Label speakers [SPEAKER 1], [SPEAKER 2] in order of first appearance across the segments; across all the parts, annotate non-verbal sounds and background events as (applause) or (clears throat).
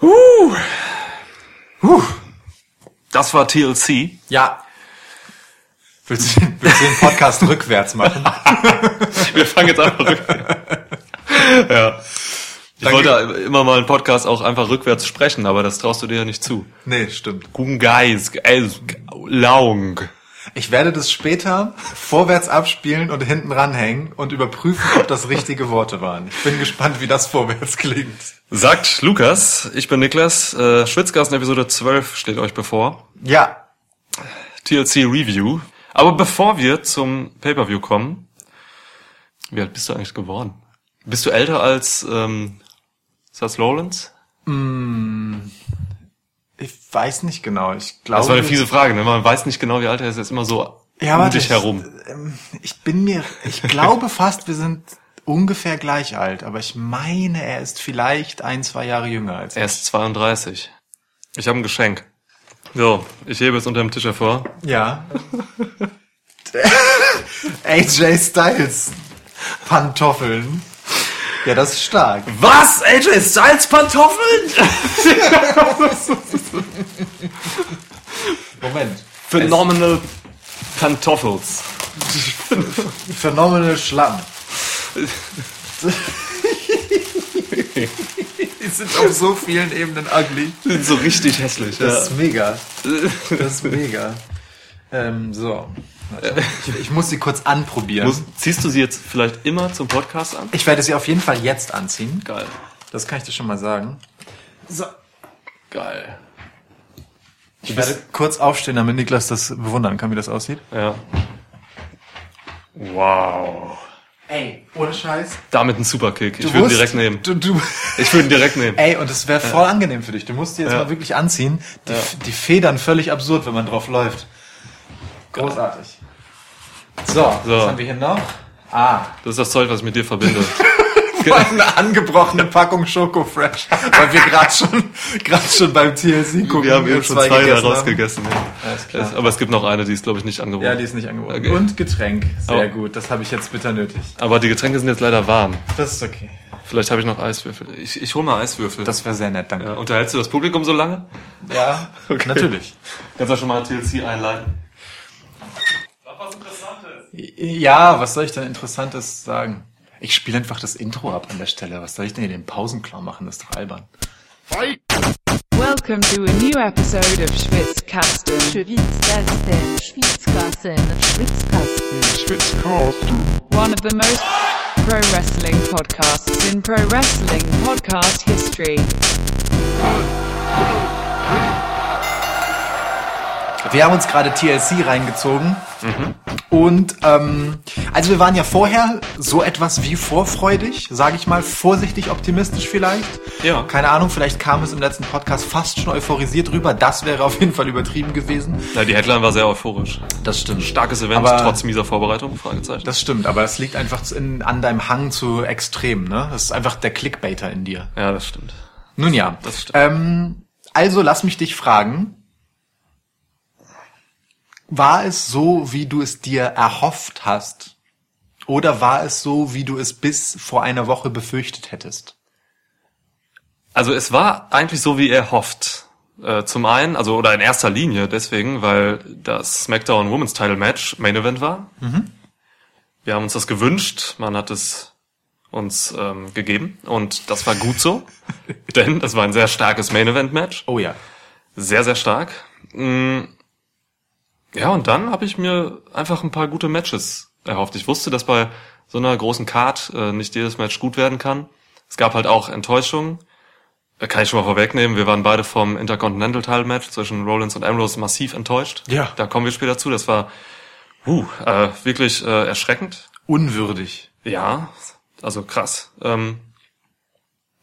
[SPEAKER 1] Huh. Huh. Das war TLC.
[SPEAKER 2] Ja. Willst du, willst du den Podcast (laughs) rückwärts machen?
[SPEAKER 1] Wir fangen jetzt einfach rückwärts. (laughs) ja. Ich
[SPEAKER 2] Danke.
[SPEAKER 1] wollte immer mal einen Podcast auch einfach rückwärts sprechen, aber das traust du dir ja nicht zu.
[SPEAKER 2] Nee, stimmt.
[SPEAKER 1] Guten Geist, Laung.
[SPEAKER 2] Ich werde das später vorwärts abspielen und hinten ranhängen und überprüfen, ob das richtige Worte waren. Ich bin gespannt, wie das vorwärts klingt.
[SPEAKER 1] Sagt Lukas, ich bin Niklas, äh, Schwitzgassen Episode 12 steht euch bevor.
[SPEAKER 2] Ja.
[SPEAKER 1] TLC Review. Aber bevor wir zum Pay-Per-View kommen, wie alt bist du eigentlich geworden? Bist du älter als ähm, Seth Rollins?
[SPEAKER 2] Ich weiß nicht genau. Ich glaube.
[SPEAKER 1] Das war eine fiese Frage, ne? Man weiß nicht genau, wie alt er ist. Er ist immer so
[SPEAKER 2] ja,
[SPEAKER 1] um
[SPEAKER 2] warte,
[SPEAKER 1] dich herum.
[SPEAKER 2] Ich, ähm, ich bin mir, ich glaube (laughs) fast, wir sind ungefähr gleich alt, aber ich meine, er ist vielleicht ein, zwei Jahre jünger als
[SPEAKER 1] Er ist 32. Ich habe ein Geschenk. So, ich hebe es unter dem Tisch hervor.
[SPEAKER 2] Ja. (laughs) AJ Styles Pantoffeln. Ja, das ist stark.
[SPEAKER 1] Was? AJ Styles Pantoffeln?
[SPEAKER 2] Moment.
[SPEAKER 1] Phenomenal Pantoffels.
[SPEAKER 2] Phenomenal Schlamm. Die sind auf so vielen Ebenen ugly.
[SPEAKER 1] Sind so richtig hässlich.
[SPEAKER 2] Das
[SPEAKER 1] Ja.
[SPEAKER 2] ist mega. Das ist mega. Ähm, so. Warte. Ich, ich muss sie kurz anprobieren.
[SPEAKER 1] Muss, ziehst du sie jetzt vielleicht immer zum Podcast an?
[SPEAKER 2] Ich werde sie auf jeden Fall jetzt anziehen.
[SPEAKER 1] Geil.
[SPEAKER 2] Das kann ich dir schon mal sagen. So.
[SPEAKER 1] Geil.
[SPEAKER 2] Ich werde kurz aufstehen, damit Niklas das bewundern kann, wie das aussieht.
[SPEAKER 1] Ja. Wow.
[SPEAKER 2] Ey, ohne Scheiß.
[SPEAKER 1] Damit ein Superkick. Ich würde ihn direkt nehmen.
[SPEAKER 2] Du, du,
[SPEAKER 1] Ich würde ihn direkt nehmen.
[SPEAKER 2] ey, und es wäre voll angenehm für dich. Du musst die jetzt
[SPEAKER 1] Ja.
[SPEAKER 2] mal wirklich anziehen. Die, die Federn völlig absurd, wenn man drauf läuft. Großartig. So,
[SPEAKER 1] So.
[SPEAKER 2] was haben wir hier noch? Ah,
[SPEAKER 1] Das ist das Zeug, was ich mit dir verbinde. (laughs)
[SPEAKER 2] eine angebrochene Packung Schoko Fresh, weil wir gerade schon, gerade schon beim TLC gucken.
[SPEAKER 1] Wir haben eben schon zwei
[SPEAKER 2] gegessen
[SPEAKER 1] daraus gegessen. Ja. Aber es gibt noch eine, die ist, glaube ich, nicht angeboten.
[SPEAKER 2] Ja, die ist nicht angeboten.
[SPEAKER 1] Okay.
[SPEAKER 2] Und Getränk. Sehr
[SPEAKER 1] Oh.
[SPEAKER 2] gut. Das habe ich jetzt bitter nötig.
[SPEAKER 1] Aber die Getränke sind jetzt leider warm.
[SPEAKER 2] Das ist okay.
[SPEAKER 1] Vielleicht habe ich noch Eiswürfel. Ich, ich hole mal Eiswürfel.
[SPEAKER 2] Das wäre sehr nett, danke.
[SPEAKER 1] ja, unterhältst du das Publikum so lange?
[SPEAKER 2] Ja, (laughs) natürlich.
[SPEAKER 1] Kannst du schon mal TLC einleiten?
[SPEAKER 2] Ja, was soll ich denn Interessantes sagen? Ich spiele einfach das Intro ab an der Stelle. Was soll ich denn hier den Pausenklau machen? Das ist doch albern.
[SPEAKER 3] Welcome to a new episode of Schwitzkasten.
[SPEAKER 4] Schwitzkasten, Schwitzkasten, Schwitzkasten.
[SPEAKER 3] one of the most pro wrestling podcasts in pro wrestling podcast history.
[SPEAKER 2] Wir haben uns gerade TLC reingezogen. Und ähm, also wir waren ja vorher so etwas wie vorfreudig, sage ich mal, vorsichtig optimistisch vielleicht.
[SPEAKER 1] Ja.
[SPEAKER 2] Keine Ahnung, vielleicht kam es im letzten Podcast fast schon euphorisiert rüber. Das wäre auf jeden Fall übertrieben gewesen.
[SPEAKER 1] Ja, die Headline war sehr euphorisch.
[SPEAKER 2] Das stimmt.
[SPEAKER 1] Starkes Event,
[SPEAKER 2] Aber-
[SPEAKER 1] trotz mieser Vorbereitung? Fragezeichen.
[SPEAKER 2] Das stimmt, aber es liegt einfach in, an deinem Hang zu extrem, ne? Das ist einfach der Clickbaiter in dir.
[SPEAKER 1] ja, das stimmt.
[SPEAKER 2] Nun ja.
[SPEAKER 1] Das stimmt.
[SPEAKER 2] Ähm, also lass mich dich fragen. War es so, wie du es dir erhofft hast? Oder war es so, wie du es bis vor einer Woche befürchtet hättest?
[SPEAKER 1] Also es war eigentlich so, wie er hofft. Äh, zum einen, also oder in erster Linie deswegen, weil das SmackDown Women's Title Match Main Event war. Wir haben uns das gewünscht, man hat es uns ähm, gegeben und das war gut so, (laughs) denn das war ein sehr starkes Main Event Match,
[SPEAKER 2] Oh ja.
[SPEAKER 1] sehr sehr stark. Mm, Ja und dann habe ich mir einfach ein paar gute Matches erhofft. Ich wusste, dass bei so einer großen Card äh, nicht jedes Match gut werden kann. Es gab halt auch Enttäuschungen. Äh, Kann ich schon mal vorwegnehmen. Wir waren beide vom Intercontinental Title Match zwischen Rollins und Ambrose massiv enttäuscht.
[SPEAKER 2] Ja.
[SPEAKER 1] Da kommen wir später zu. Das war uh, äh, wirklich äh, erschreckend.
[SPEAKER 2] Unwürdig.
[SPEAKER 1] Ja, also krass. Ähm,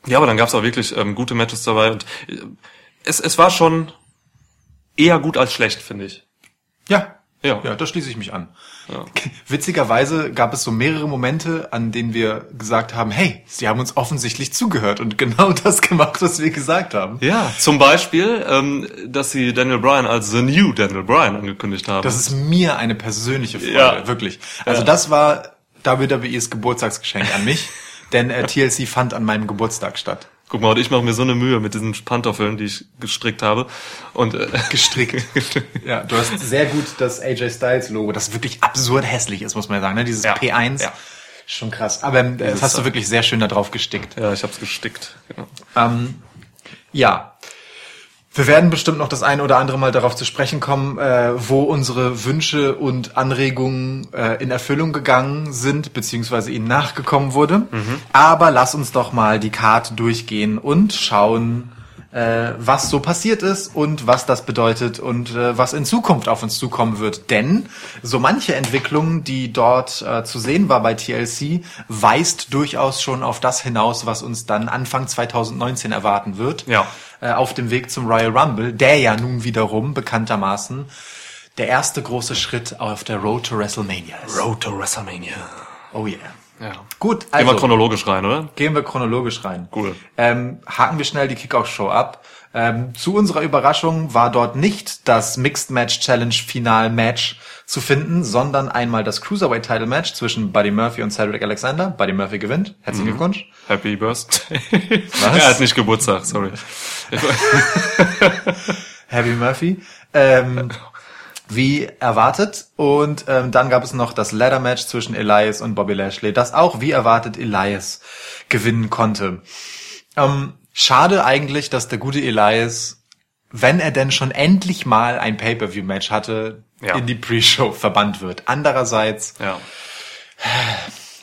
[SPEAKER 1] ja, aber dann gab's auch wirklich ähm, gute Matches dabei und äh, es, es war schon eher gut als schlecht, finde ich.
[SPEAKER 2] Ja.
[SPEAKER 1] Ja.
[SPEAKER 2] Ja, da schließe ich mich an.
[SPEAKER 1] Ja. (laughs)
[SPEAKER 2] Witzigerweise gab es so mehrere Momente, an denen wir gesagt haben, hey, sie haben uns offensichtlich zugehört und genau (laughs) das gemacht, was wir gesagt haben.
[SPEAKER 1] Ja, zum Beispiel, ähm, dass sie Daniel Bryan als The New Daniel Bryan angekündigt haben.
[SPEAKER 2] Das ist mir eine persönliche Freude,
[SPEAKER 1] Ja.
[SPEAKER 2] wirklich. Also
[SPEAKER 1] Ja.
[SPEAKER 2] das war WWEs Geburtstagsgeschenk an mich, denn äh, TLC fand an meinem Geburtstag statt.
[SPEAKER 1] Guck mal, und ich mache mir so eine Mühe mit diesen Pantoffeln, die ich gestrickt habe. Und äh, (laughs)
[SPEAKER 2] Gestrickt. (laughs) ja, du hast sehr gut das AJ Styles Logo, das wirklich absurd hässlich ist, muss man sagen. Ne? Dieses
[SPEAKER 1] Ja,
[SPEAKER 2] P1.
[SPEAKER 1] ja.
[SPEAKER 2] Schon krass. Aber ähm, das hast du
[SPEAKER 1] Teil.
[SPEAKER 2] wirklich sehr schön da drauf gestickt.
[SPEAKER 1] ja, ich habe es gestickt. Genau.
[SPEAKER 2] Ähm, ja. Wir werden bestimmt noch das eine oder andere Mal darauf zu sprechen kommen, äh, wo unsere Wünsche und Anregungen äh, in Erfüllung gegangen sind, beziehungsweise ihnen nachgekommen wurde. Aber lass uns doch mal die Karte durchgehen und schauen, äh, was so passiert ist und was das bedeutet und äh, was in Zukunft auf uns zukommen wird. Denn so manche Entwicklung, die dort äh, zu sehen war bei TLC, weist durchaus schon auf das hinaus, was uns dann Anfang 2019 erwarten wird.
[SPEAKER 1] Ja.
[SPEAKER 2] Äh, auf dem Weg zum Royal Rumble, der ja nun wiederum bekanntermaßen der erste große Schritt auf der Road to WrestleMania ist.
[SPEAKER 1] Road to WrestleMania.
[SPEAKER 2] Oh yeah.
[SPEAKER 1] Ja.
[SPEAKER 2] Gut,
[SPEAKER 1] Gehen
[SPEAKER 2] also
[SPEAKER 1] wir chronologisch rein, oder?
[SPEAKER 2] gehen wir chronologisch rein.
[SPEAKER 1] Cool.
[SPEAKER 2] Ähm, haken wir schnell die Kickoff-Show ab. Ähm, zu unserer Überraschung war dort nicht das Mixed Match Challenge Final Match zu finden, sondern einmal das Cruiserweight Title Match zwischen Buddy Murphy und Cedric Alexander. Buddy Murphy gewinnt. Herzlichen Glückwunsch.
[SPEAKER 1] Happy Birthday. (laughs) er hat nicht Geburtstag, sorry. (laughs)
[SPEAKER 2] Happy Murphy. Ähm, wie erwartet. Und ähm, dann gab es noch das Ladder Match zwischen Elias und Bobby Lashley, das auch wie erwartet Elias gewinnen konnte. Ähm, schade eigentlich, dass der gute Elias, wenn er denn schon endlich mal ein Pay-per-view-Match hatte,
[SPEAKER 1] Ja.
[SPEAKER 2] in die Pre-Show verbannt wird. Andererseits,
[SPEAKER 1] Ja.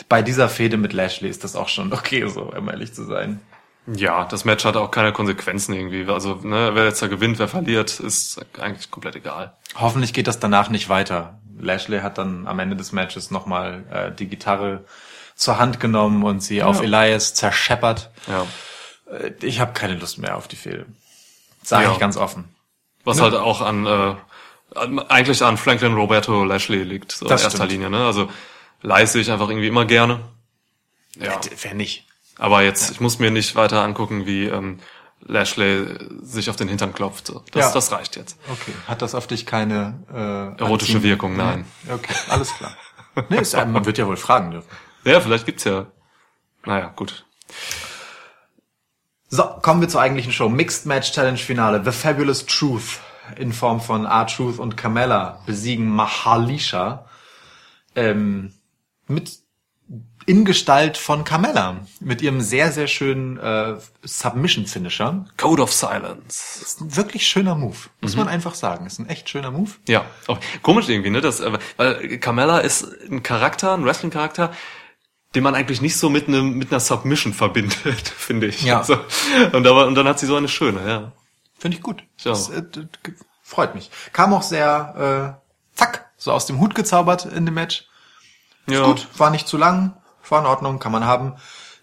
[SPEAKER 2] bei dieser Fehde mit Lashley ist das auch schon okay, so um ehrlich zu sein.
[SPEAKER 1] Ja, das Match hatte auch keine Konsequenzen irgendwie. Also, ne, wer jetzt da gewinnt, wer verliert, ist eigentlich komplett egal.
[SPEAKER 2] Hoffentlich geht das danach nicht weiter. Lashley hat dann am Ende des Matches nochmal äh, die Gitarre zur Hand genommen und sie auf Elias zerscheppert.
[SPEAKER 1] Ja.
[SPEAKER 2] Äh, ich habe keine Lust mehr auf die Fehde. Sage
[SPEAKER 1] Ja.
[SPEAKER 2] ich ganz offen.
[SPEAKER 1] Was halt auch an, äh, eigentlich an Franklin Roberto Lashley liegt, so in
[SPEAKER 2] Das
[SPEAKER 1] erster
[SPEAKER 2] stimmt.
[SPEAKER 1] Linie, ne? Also, leiste ich einfach irgendwie immer gerne. Ja.
[SPEAKER 2] Ja. Wer nicht?
[SPEAKER 1] Aber jetzt, ich muss mir nicht weiter angucken, wie ähm, Lashley sich auf den Hintern klopft. So. Das,
[SPEAKER 2] Ja.
[SPEAKER 1] das reicht jetzt.
[SPEAKER 2] Okay. Hat das auf dich keine äh,
[SPEAKER 1] Erotische
[SPEAKER 2] Anziehung?
[SPEAKER 1] Wirkung, nein.
[SPEAKER 2] Okay, alles klar. (laughs) nee, ist, man wird ja wohl fragen dürfen.
[SPEAKER 1] Ja, vielleicht gibt's ja. Naja, gut.
[SPEAKER 2] So, kommen wir zur eigentlichen Show. Mixed Match Challenge Finale. The Fabulous Truth in Form von R-Truth und Carmella besiegen Mahalisha ähm, mit in Gestalt von Carmella mit ihrem sehr, sehr schönen äh, Submission-Finisher.
[SPEAKER 1] Code of Silence.
[SPEAKER 2] Ist ein wirklich schöner Move, muss man einfach sagen. Ist ein echt schöner Move.
[SPEAKER 1] Ja, auch komisch irgendwie, ne? Das, äh, weil Carmella ist ein Charakter, ein Wrestling-Charakter, den man eigentlich nicht so mit einem mit einer Submission verbindet, (laughs) finde ich.
[SPEAKER 2] Ja.
[SPEAKER 1] Also, und, aber, und dann hat sie so eine schöne, ja.
[SPEAKER 2] Finde ich gut.
[SPEAKER 1] Ja.
[SPEAKER 2] Das, äh, freut mich. Kam auch sehr, äh, zack, so aus dem Hut gezaubert in dem Match. Ist
[SPEAKER 1] ja.
[SPEAKER 2] gut, war nicht zu lang, war in Ordnung, kann man haben.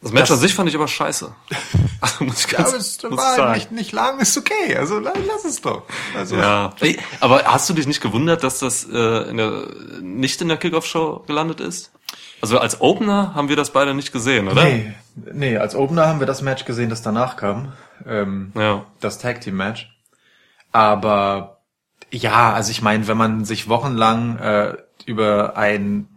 [SPEAKER 1] Das Match
[SPEAKER 2] Das-
[SPEAKER 1] an sich fand ich aber scheiße. (laughs) Also, muss ich
[SPEAKER 2] Ja,
[SPEAKER 1] ganz,
[SPEAKER 2] aber es
[SPEAKER 1] muss
[SPEAKER 2] war
[SPEAKER 1] sagen.
[SPEAKER 2] nicht, nicht lang, ist okay. Also la- lass es doch. Also,
[SPEAKER 1] Ja. Ey, aber hast du dich nicht gewundert, dass das äh, in der, nicht in der Kickoff-Show gelandet ist? Also als Opener haben wir das beide nicht gesehen, oder?
[SPEAKER 2] Nee, nee, als Opener haben wir das Match gesehen, das danach kam. Ähm,
[SPEAKER 1] Ja.
[SPEAKER 2] Das Tag Team Match. Aber ja, also ich meine, wenn man sich wochenlang äh, über ein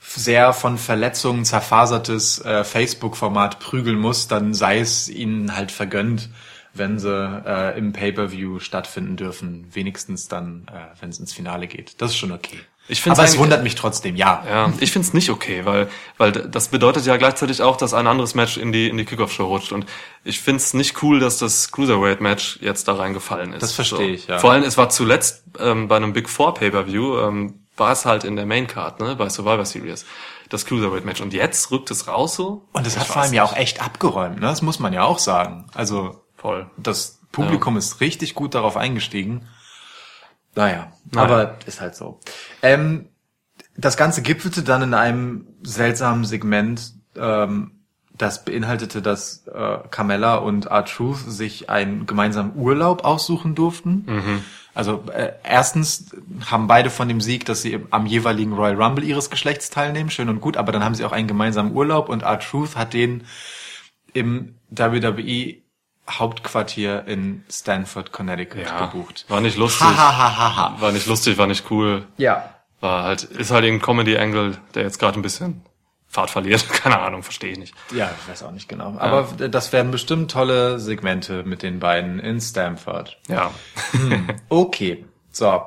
[SPEAKER 2] sehr von Verletzungen zerfasertes äh, Facebook-Format prügeln muss, dann sei es ihnen halt vergönnt, wenn sie äh, im Pay-per-View stattfinden dürfen, wenigstens dann, äh, wenn es ins Finale geht. Das ist schon okay.
[SPEAKER 1] Ich find's
[SPEAKER 2] Aber es wundert mich trotzdem, ja.
[SPEAKER 1] Ja, ich find's nicht okay, weil weil das bedeutet ja gleichzeitig auch, dass ein anderes Match in die in die Kickoff-Show rutscht und ich find's nicht cool, dass das Cruiserweight-Match jetzt da reingefallen ist.
[SPEAKER 2] Das verstehe ich, ja.
[SPEAKER 1] Vor allem, es war zuletzt ähm, bei einem Big Four Pay-per-View ähm, war es halt in der Main Card, ne, bei Survivor Series, das Cruiserweight-Match und jetzt rückt es raus so.
[SPEAKER 2] Und es hat vor allem ja
[SPEAKER 1] nicht.
[SPEAKER 2] auch echt abgeräumt, ne? Das muss man ja auch sagen. Also
[SPEAKER 1] voll.
[SPEAKER 2] das Publikum ist richtig gut darauf eingestiegen. Naja,
[SPEAKER 1] Naja.
[SPEAKER 2] aber ist halt so. Ähm, das Ganze gipfelte dann in einem seltsamen Segment, ähm, das beinhaltete, dass äh, Carmella und R-Truth sich einen gemeinsamen Urlaub aussuchen durften. Also äh, erstens haben beide von dem Sieg, dass sie am jeweiligen Royal Rumble ihres Geschlechts teilnehmen, schön und gut, aber dann haben sie auch einen gemeinsamen Urlaub und R-Truth hat den im WWE Hauptquartier in Stanford, Connecticut
[SPEAKER 1] Ja,
[SPEAKER 2] gebucht.
[SPEAKER 1] war nicht lustig. War nicht lustig, war nicht cool.
[SPEAKER 2] Ja.
[SPEAKER 1] War halt ist halt ein Comedy Angle, der jetzt gerade ein bisschen Fahrt verliert. (laughs) Keine Ahnung, verstehe ich nicht.
[SPEAKER 2] Ja, ich weiß auch nicht genau. Aber das werden bestimmt tolle Segmente mit den beiden in Stamford.
[SPEAKER 1] Ja.
[SPEAKER 2] Okay, so.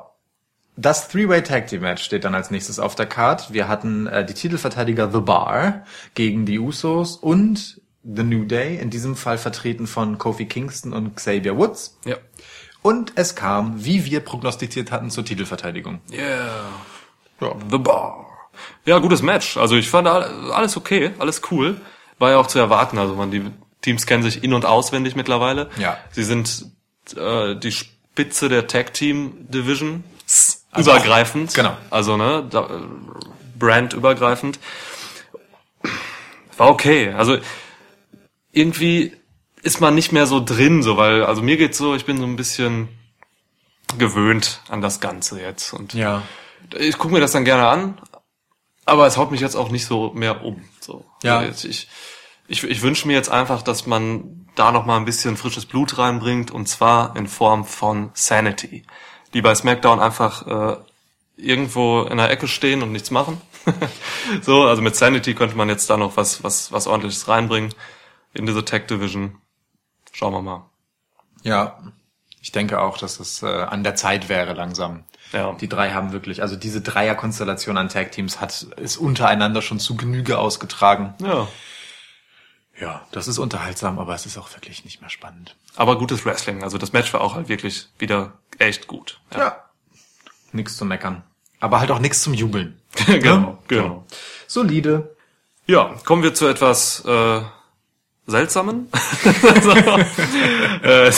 [SPEAKER 2] Das Three-Way Tag Team Match steht dann als nächstes auf der Card. Wir hatten äh, die Titelverteidiger The Bar gegen die Usos und The New Day, in diesem Fall vertreten von Kofi Kingston und Xavier Woods.
[SPEAKER 1] Ja.
[SPEAKER 2] Und es kam, wie wir prognostiziert hatten, zur Titelverteidigung.
[SPEAKER 1] Yeah. The Bar. Ja, gutes Match. Also ich fand all- alles okay, alles cool. War ja auch zu erwarten. Also man, die Teams kennen sich in- und auswendig mittlerweile.
[SPEAKER 2] Ja.
[SPEAKER 1] Sie sind äh, die Spitze der Tag Team Division.
[SPEAKER 2] Also
[SPEAKER 1] übergreifend.
[SPEAKER 2] auch- genau.
[SPEAKER 1] Also, ne, da, äh, brandübergreifend. War okay. Also irgendwie ist man nicht mehr so drin, so, weil, also mir geht's so, ich bin so ein bisschen gewöhnt an das Ganze jetzt. Und
[SPEAKER 2] Ja.
[SPEAKER 1] ich gucke mir das dann gerne an, aber es haut mich jetzt auch nicht so mehr um. So.
[SPEAKER 2] Ja.
[SPEAKER 1] Also ich ich, ich wünsche mir jetzt einfach, dass man da noch mal ein bisschen frisches Blut reinbringt und zwar in Form von Sanity, die bei SmackDown einfach äh, irgendwo in der Ecke stehen und nichts machen. (laughs) so, also mit Sanity könnte man jetzt da noch was was was ordentliches reinbringen in diese Tech Division. Schauen wir mal.
[SPEAKER 2] Ja. Ich denke auch, dass es äh, an der Zeit wäre langsam.
[SPEAKER 1] Ja.
[SPEAKER 2] Die drei haben wirklich, also diese Dreierkonstellation an Tag Teams hat, ist untereinander schon zu Genüge ausgetragen.
[SPEAKER 1] Ja.
[SPEAKER 2] Ja, das ist unterhaltsam, aber es ist auch wirklich nicht mehr spannend.
[SPEAKER 1] Aber gutes Wrestling. Also das Match war auch halt wirklich wieder echt gut.
[SPEAKER 2] Ja. Nix zu meckern. Aber halt auch nichts zum Jubeln. (laughs)
[SPEAKER 1] genau, genau.
[SPEAKER 2] Solide.
[SPEAKER 1] Ja, kommen wir zu etwas äh, Seltsamen. (laughs) äh,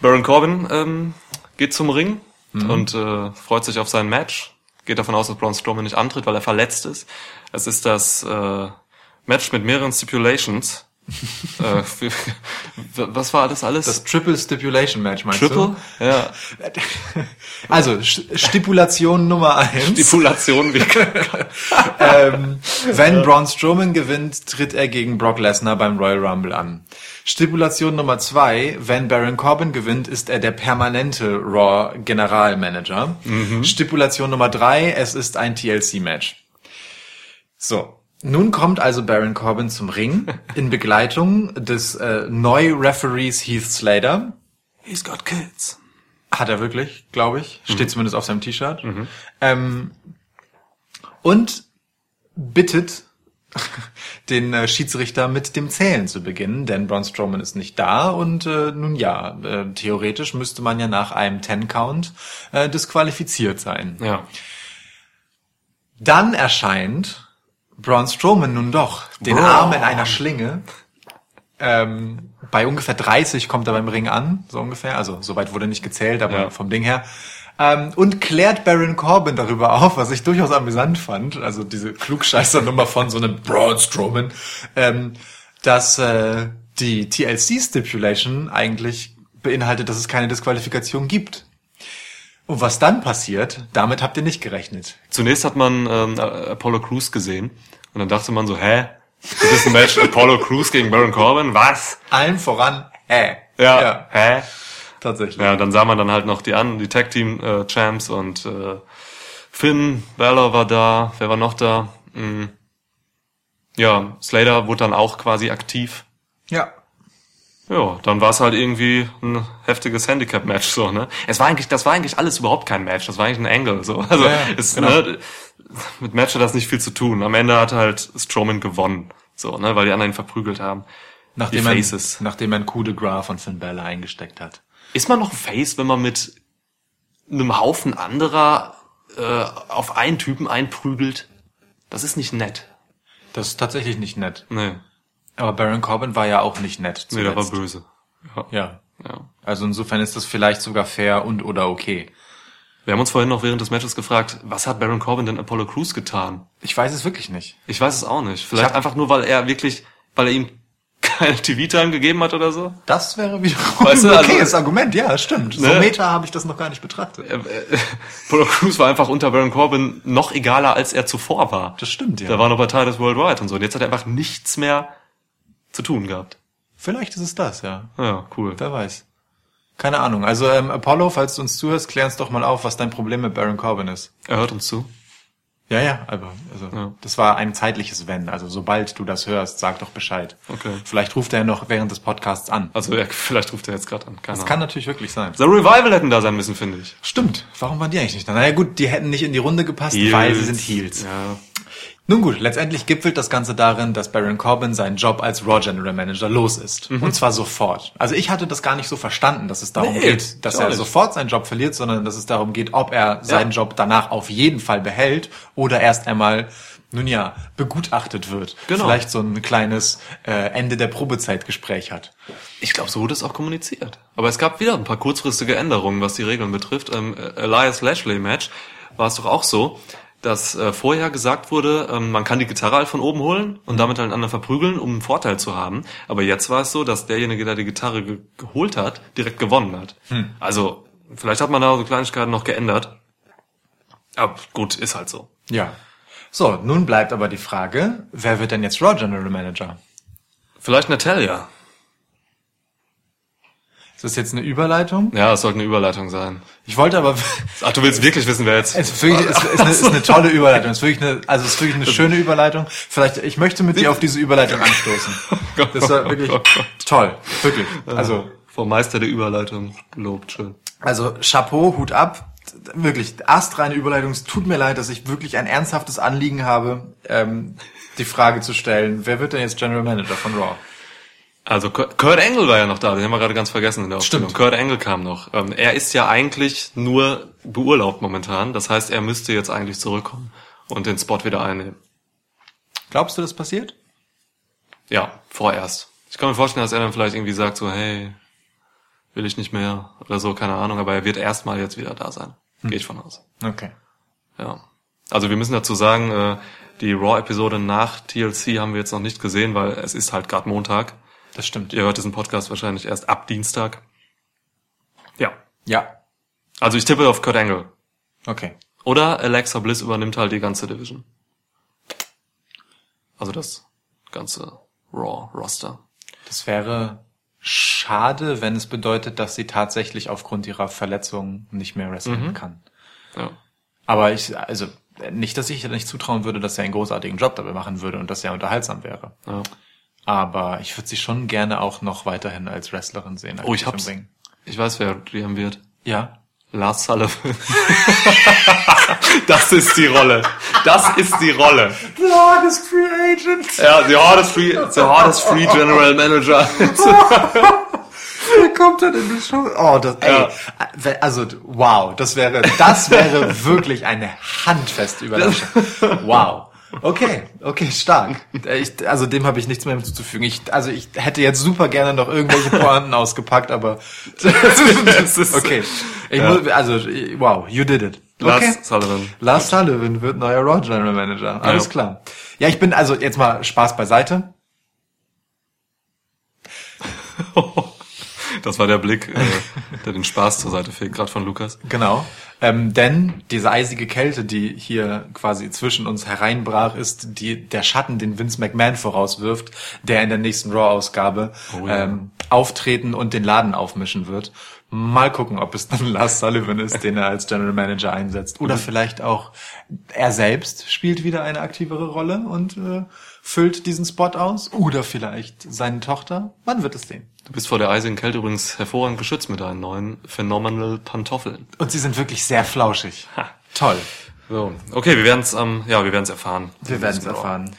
[SPEAKER 1] Baron Corbin ähm, geht zum Ring und äh, freut sich auf sein Match. Geht davon aus, dass Braun Strowman nicht antritt, weil er verletzt ist. Es ist das äh, Match mit mehreren Stipulations. Äh, für, was war das alles?
[SPEAKER 2] Das Triple Stipulation Match, meinst
[SPEAKER 1] Triple? Ja.
[SPEAKER 2] du? (laughs) Also, Sch- Stipulation Nummer eins.
[SPEAKER 1] Stipulation wie (laughs)
[SPEAKER 2] ähm, wenn Braun Strowman gewinnt, tritt er gegen Brock Lesnar beim Royal Rumble an. Stipulation Nummer zwei, wenn Baron Corbin gewinnt, ist er der permanente Raw Generalmanager. Stipulation Nummer drei, es ist ein TLC-Match. So. Nun kommt also Baron Corbin zum Ring in Begleitung des äh, Neu-Referees Heath Slater.
[SPEAKER 1] He's got kids.
[SPEAKER 2] Hat er wirklich, glaube ich. Steht zumindest auf seinem T-Shirt. Ähm, und bittet (laughs) den äh, Schiedsrichter mit dem Zählen zu beginnen, denn Braun Strowman ist nicht da und äh, nun ja, äh, theoretisch müsste man ja nach einem Ten-Count äh, disqualifiziert sein.
[SPEAKER 1] Ja.
[SPEAKER 2] Dann erscheint Braun Strowman nun doch, den
[SPEAKER 1] Braun.
[SPEAKER 2] Arm in einer Schlinge. Ähm, bei ungefähr 30 kommt er beim Ring an, so ungefähr. Also soweit wurde nicht gezählt, aber
[SPEAKER 1] Ja.
[SPEAKER 2] vom Ding her. Ähm, und klärt Baron Corbin darüber auf, was ich durchaus amüsant fand. Also diese Klugscheißer-Nummer von so einem Braun Strowman, ähm, dass äh, die TLC-Stipulation eigentlich beinhaltet, dass es keine Disqualifikation gibt. Und was dann passiert, damit habt ihr nicht gerechnet.
[SPEAKER 1] Zunächst hat man ähm, Apollo Crews gesehen und dann dachte man so, hä? Das ist ein Match (laughs) Apollo Crews gegen Baron Corbin? Was?
[SPEAKER 2] Allen voran, hä?
[SPEAKER 1] Ja. Hä?
[SPEAKER 2] tatsächlich.
[SPEAKER 1] Ja, dann sah man dann halt noch die an, die Tag Team äh, Champs und äh, Finn Balor war da, wer war noch da? Hm. Ja, Slater wurde dann auch quasi aktiv.
[SPEAKER 2] Ja.
[SPEAKER 1] Ja, dann war es halt irgendwie ein heftiges Handicap-Match so, ne? Es war eigentlich, das war eigentlich alles überhaupt kein Match, das war eigentlich ein Angle so. Also
[SPEAKER 2] Ja, ja,
[SPEAKER 1] es,
[SPEAKER 2] genau.
[SPEAKER 1] ne, mit Match hat das nicht viel zu tun. Am Ende hat halt Strowman gewonnen, so, ne, weil die anderen ihn verprügelt haben.
[SPEAKER 2] Nachdem man, nachdem man Coup de Gras von Finn Balor eingesteckt hat.
[SPEAKER 1] Ist man noch Face, wenn man mit einem Haufen anderer äh, auf einen Typen einprügelt? Das ist nicht nett.
[SPEAKER 2] Das ist tatsächlich nicht nett.
[SPEAKER 1] Nee,
[SPEAKER 2] Aber Baron Corbin war ja auch nicht nett.
[SPEAKER 1] nee, der war
[SPEAKER 2] zuletzt.
[SPEAKER 1] böse. Ja.
[SPEAKER 2] Ja.
[SPEAKER 1] ja.
[SPEAKER 2] Also insofern ist das vielleicht sogar fair und oder okay.
[SPEAKER 1] Wir haben uns vorhin noch während des Matches gefragt, was hat Baron Corbin denn Apollo Crews getan?
[SPEAKER 2] Ich weiß es wirklich nicht.
[SPEAKER 1] Ich weiß es auch nicht. Vielleicht einfach nur, weil er wirklich, weil er ihm (laughs) keine TV-Time gegeben hat oder so.
[SPEAKER 2] Das wäre wiederum
[SPEAKER 1] Weißt du,
[SPEAKER 2] ein
[SPEAKER 1] also-
[SPEAKER 2] okayes Argument. Ja, stimmt. So
[SPEAKER 1] Ne?
[SPEAKER 2] meta habe ich das noch gar nicht betrachtet.
[SPEAKER 1] Äh, äh, Apollo Crews war einfach unter Baron Corbin noch egaler, als er zuvor war.
[SPEAKER 2] Das stimmt, ja.
[SPEAKER 1] Der war noch bei Titus Worldwide und so. Und jetzt hat er einfach nichts mehr zu tun gehabt.
[SPEAKER 2] Vielleicht ist es das, ja.
[SPEAKER 1] Ja, cool.
[SPEAKER 2] Wer weiß. Keine Ahnung. Also ähm, Apollo, falls du uns zuhörst, klär uns doch mal auf, was dein Problem mit Baron Corbin ist.
[SPEAKER 1] Er hört uns zu.
[SPEAKER 2] Ja, ja, aber also
[SPEAKER 1] Ja.
[SPEAKER 2] das war ein zeitliches Wenn. Also sobald du das hörst, sag doch Bescheid.
[SPEAKER 1] Okay.
[SPEAKER 2] Vielleicht ruft er noch während des Podcasts an.
[SPEAKER 1] Also ja, vielleicht ruft er jetzt gerade an. Keine
[SPEAKER 2] Das
[SPEAKER 1] Ahnung.
[SPEAKER 2] kann natürlich wirklich sein.
[SPEAKER 1] The Revival hätten da sein müssen, finde ich.
[SPEAKER 2] Stimmt. Warum waren die eigentlich nicht da? Naja gut, die hätten nicht in die Runde gepasst, weil sie sind Heels.
[SPEAKER 1] Ja.
[SPEAKER 2] Nun gut, letztendlich gipfelt das Ganze darin, dass Baron Corbin seinen Job als Raw General Manager los ist. Und zwar sofort. Also ich hatte das gar nicht so verstanden, dass es darum
[SPEAKER 1] Nee,
[SPEAKER 2] geht, dass er
[SPEAKER 1] nicht.
[SPEAKER 2] sofort seinen Job verliert, sondern dass es darum geht, ob er seinen Job danach auf jeden Fall behält oder erst einmal, nun ja, begutachtet wird.
[SPEAKER 1] Genau.
[SPEAKER 2] Vielleicht so ein kleines äh, Ende der Probezeitgespräch hat.
[SPEAKER 1] Ich glaube, so wurde es auch kommuniziert. Aber es gab wieder ein paar kurzfristige Änderungen, was die Regeln betrifft. Im äh, Elias Lashley Match war es doch auch so, dass äh, vorher gesagt wurde, ähm, man kann die Gitarre halt von oben holen und damit halt einander verprügeln, um einen Vorteil zu haben. Aber jetzt war es so, dass derjenige, der die Gitarre ge geholt hat, direkt gewonnen hat. Also vielleicht hat man da so Kleinigkeiten noch geändert. Aber gut, ist halt so.
[SPEAKER 2] Ja. So, nun bleibt aber die Frage, wer wird denn jetzt Raw General Manager?
[SPEAKER 1] Vielleicht Natalia.
[SPEAKER 2] Ist das jetzt eine Überleitung?
[SPEAKER 1] Ja, es sollte eine Überleitung sein.
[SPEAKER 2] Ich wollte aber (laughs)
[SPEAKER 1] Ach, du willst wirklich wissen, wer jetzt...
[SPEAKER 2] Es ist, wirklich, es ist, eine, ist eine tolle Überleitung. Es ist wirklich eine, also es ist wirklich eine schöne Überleitung. Vielleicht, ich möchte mit dir auf diese Überleitung anstoßen. (laughs) Das war wirklich toll. Wirklich. Also,
[SPEAKER 1] Vom Meister der Überleitung gelobt, schön.
[SPEAKER 2] also Chapeau, Hut ab. Wirklich, astreine Überleitung. Es tut mir leid, dass ich wirklich ein ernsthaftes Anliegen habe, ähm, die Frage zu stellen, wer wird denn jetzt General Manager von Raw?
[SPEAKER 1] Also Kurt Angle war ja noch da, den haben wir gerade ganz vergessen in der Aufstellung.
[SPEAKER 2] Stimmt.
[SPEAKER 1] Kurt Angle kam noch. Ähm, er ist ja eigentlich nur beurlaubt momentan. Das heißt, er müsste jetzt eigentlich zurückkommen und den Spot wieder einnehmen.
[SPEAKER 2] Glaubst du, das passiert?
[SPEAKER 1] Ja, vorerst. Ich kann mir vorstellen, dass er dann vielleicht irgendwie sagt so, hey, will ich nicht mehr oder so, keine Ahnung. Aber er wird erstmal jetzt wieder da sein. Gehe ich von aus.
[SPEAKER 2] Okay.
[SPEAKER 1] Ja. Also wir müssen dazu sagen, äh, die Raw-Episode nach TLC haben wir jetzt noch nicht gesehen, weil es ist halt gerade Montag.
[SPEAKER 2] Das stimmt.
[SPEAKER 1] Ihr hört diesen Podcast wahrscheinlich erst ab Dienstag. Ja.
[SPEAKER 2] Ja.
[SPEAKER 1] Also ich tippe auf Kurt Angle.
[SPEAKER 2] Okay.
[SPEAKER 1] Oder Alexa Bliss übernimmt halt die ganze Division. Also das ganze Raw-Roster.
[SPEAKER 2] Das wäre schade, wenn es bedeutet, dass sie tatsächlich aufgrund ihrer Verletzung nicht mehr wrestlen kann.
[SPEAKER 1] Ja.
[SPEAKER 2] Aber ich, also, nicht, dass ich ihr nicht zutrauen würde, dass er einen großartigen Job dabei machen würde und dass er unterhaltsam wäre.
[SPEAKER 1] ja.
[SPEAKER 2] Aber ich würde sie schon gerne auch noch weiterhin als Wrestlerin sehen.
[SPEAKER 1] Oh, ich hab's.
[SPEAKER 2] Ring.
[SPEAKER 1] Ich weiß, wer die haben wird.
[SPEAKER 2] Ja.
[SPEAKER 1] Lars Sullivan. (laughs) das ist die Rolle. Das ist die Rolle.
[SPEAKER 2] The hardest free agent.
[SPEAKER 1] Ja, the hardest free, the hardest free (laughs) general manager.
[SPEAKER 2] Wer kommt denn in die Show? Oh, das, ey,
[SPEAKER 1] Ja.
[SPEAKER 2] also, wow, das wäre, das wäre wirklich eine handfeste Überraschung. (laughs) Wow. Okay, okay, stark. Ich, also dem habe ich nichts mehr hinzuzufügen. Ich, also ich hätte jetzt super gerne noch irgendwelche Pointen (laughs) ausgepackt, aber (laughs)
[SPEAKER 1] Das ist-
[SPEAKER 2] okay. Ich
[SPEAKER 1] Ja.
[SPEAKER 2] muss, also wow, you did it. Okay.
[SPEAKER 1] Lars Sullivan.
[SPEAKER 2] Lars Sullivan wird neuer Raw General Manager. Alles
[SPEAKER 1] Ja.
[SPEAKER 2] klar. Ja, ich bin also jetzt mal Spaß beiseite. (laughs)
[SPEAKER 1] Das war der Blick, äh, der den Spaß zur Seite fegt, gerade von Lukas.
[SPEAKER 2] Genau. Ähm, denn diese eisige Kälte, die hier quasi zwischen uns hereinbrach, ist die, der Schatten, den Vince McMahon vorauswirft, der in der nächsten Raw-Ausgabe
[SPEAKER 1] Oh ja.
[SPEAKER 2] ähm, auftreten und den Laden aufmischen wird. Mal gucken, ob es dann (laughs) Lars Sullivan ist, den er als General Manager einsetzt. Oder vielleicht auch er selbst spielt wieder eine aktivere Rolle und äh, füllt diesen Spot aus. Oder vielleicht seine Tochter. Man wird es sehen.
[SPEAKER 1] Du bist vor der eisigen Kälte übrigens hervorragend geschützt mit deinen neuen Phenomenal Pantoffeln.
[SPEAKER 2] Und sie sind wirklich sehr flauschig.
[SPEAKER 1] Ha.
[SPEAKER 2] Toll.
[SPEAKER 1] So, okay, wir werden es, ähm, ja, wir werden es erfahren.
[SPEAKER 2] Wir werden es erfahren.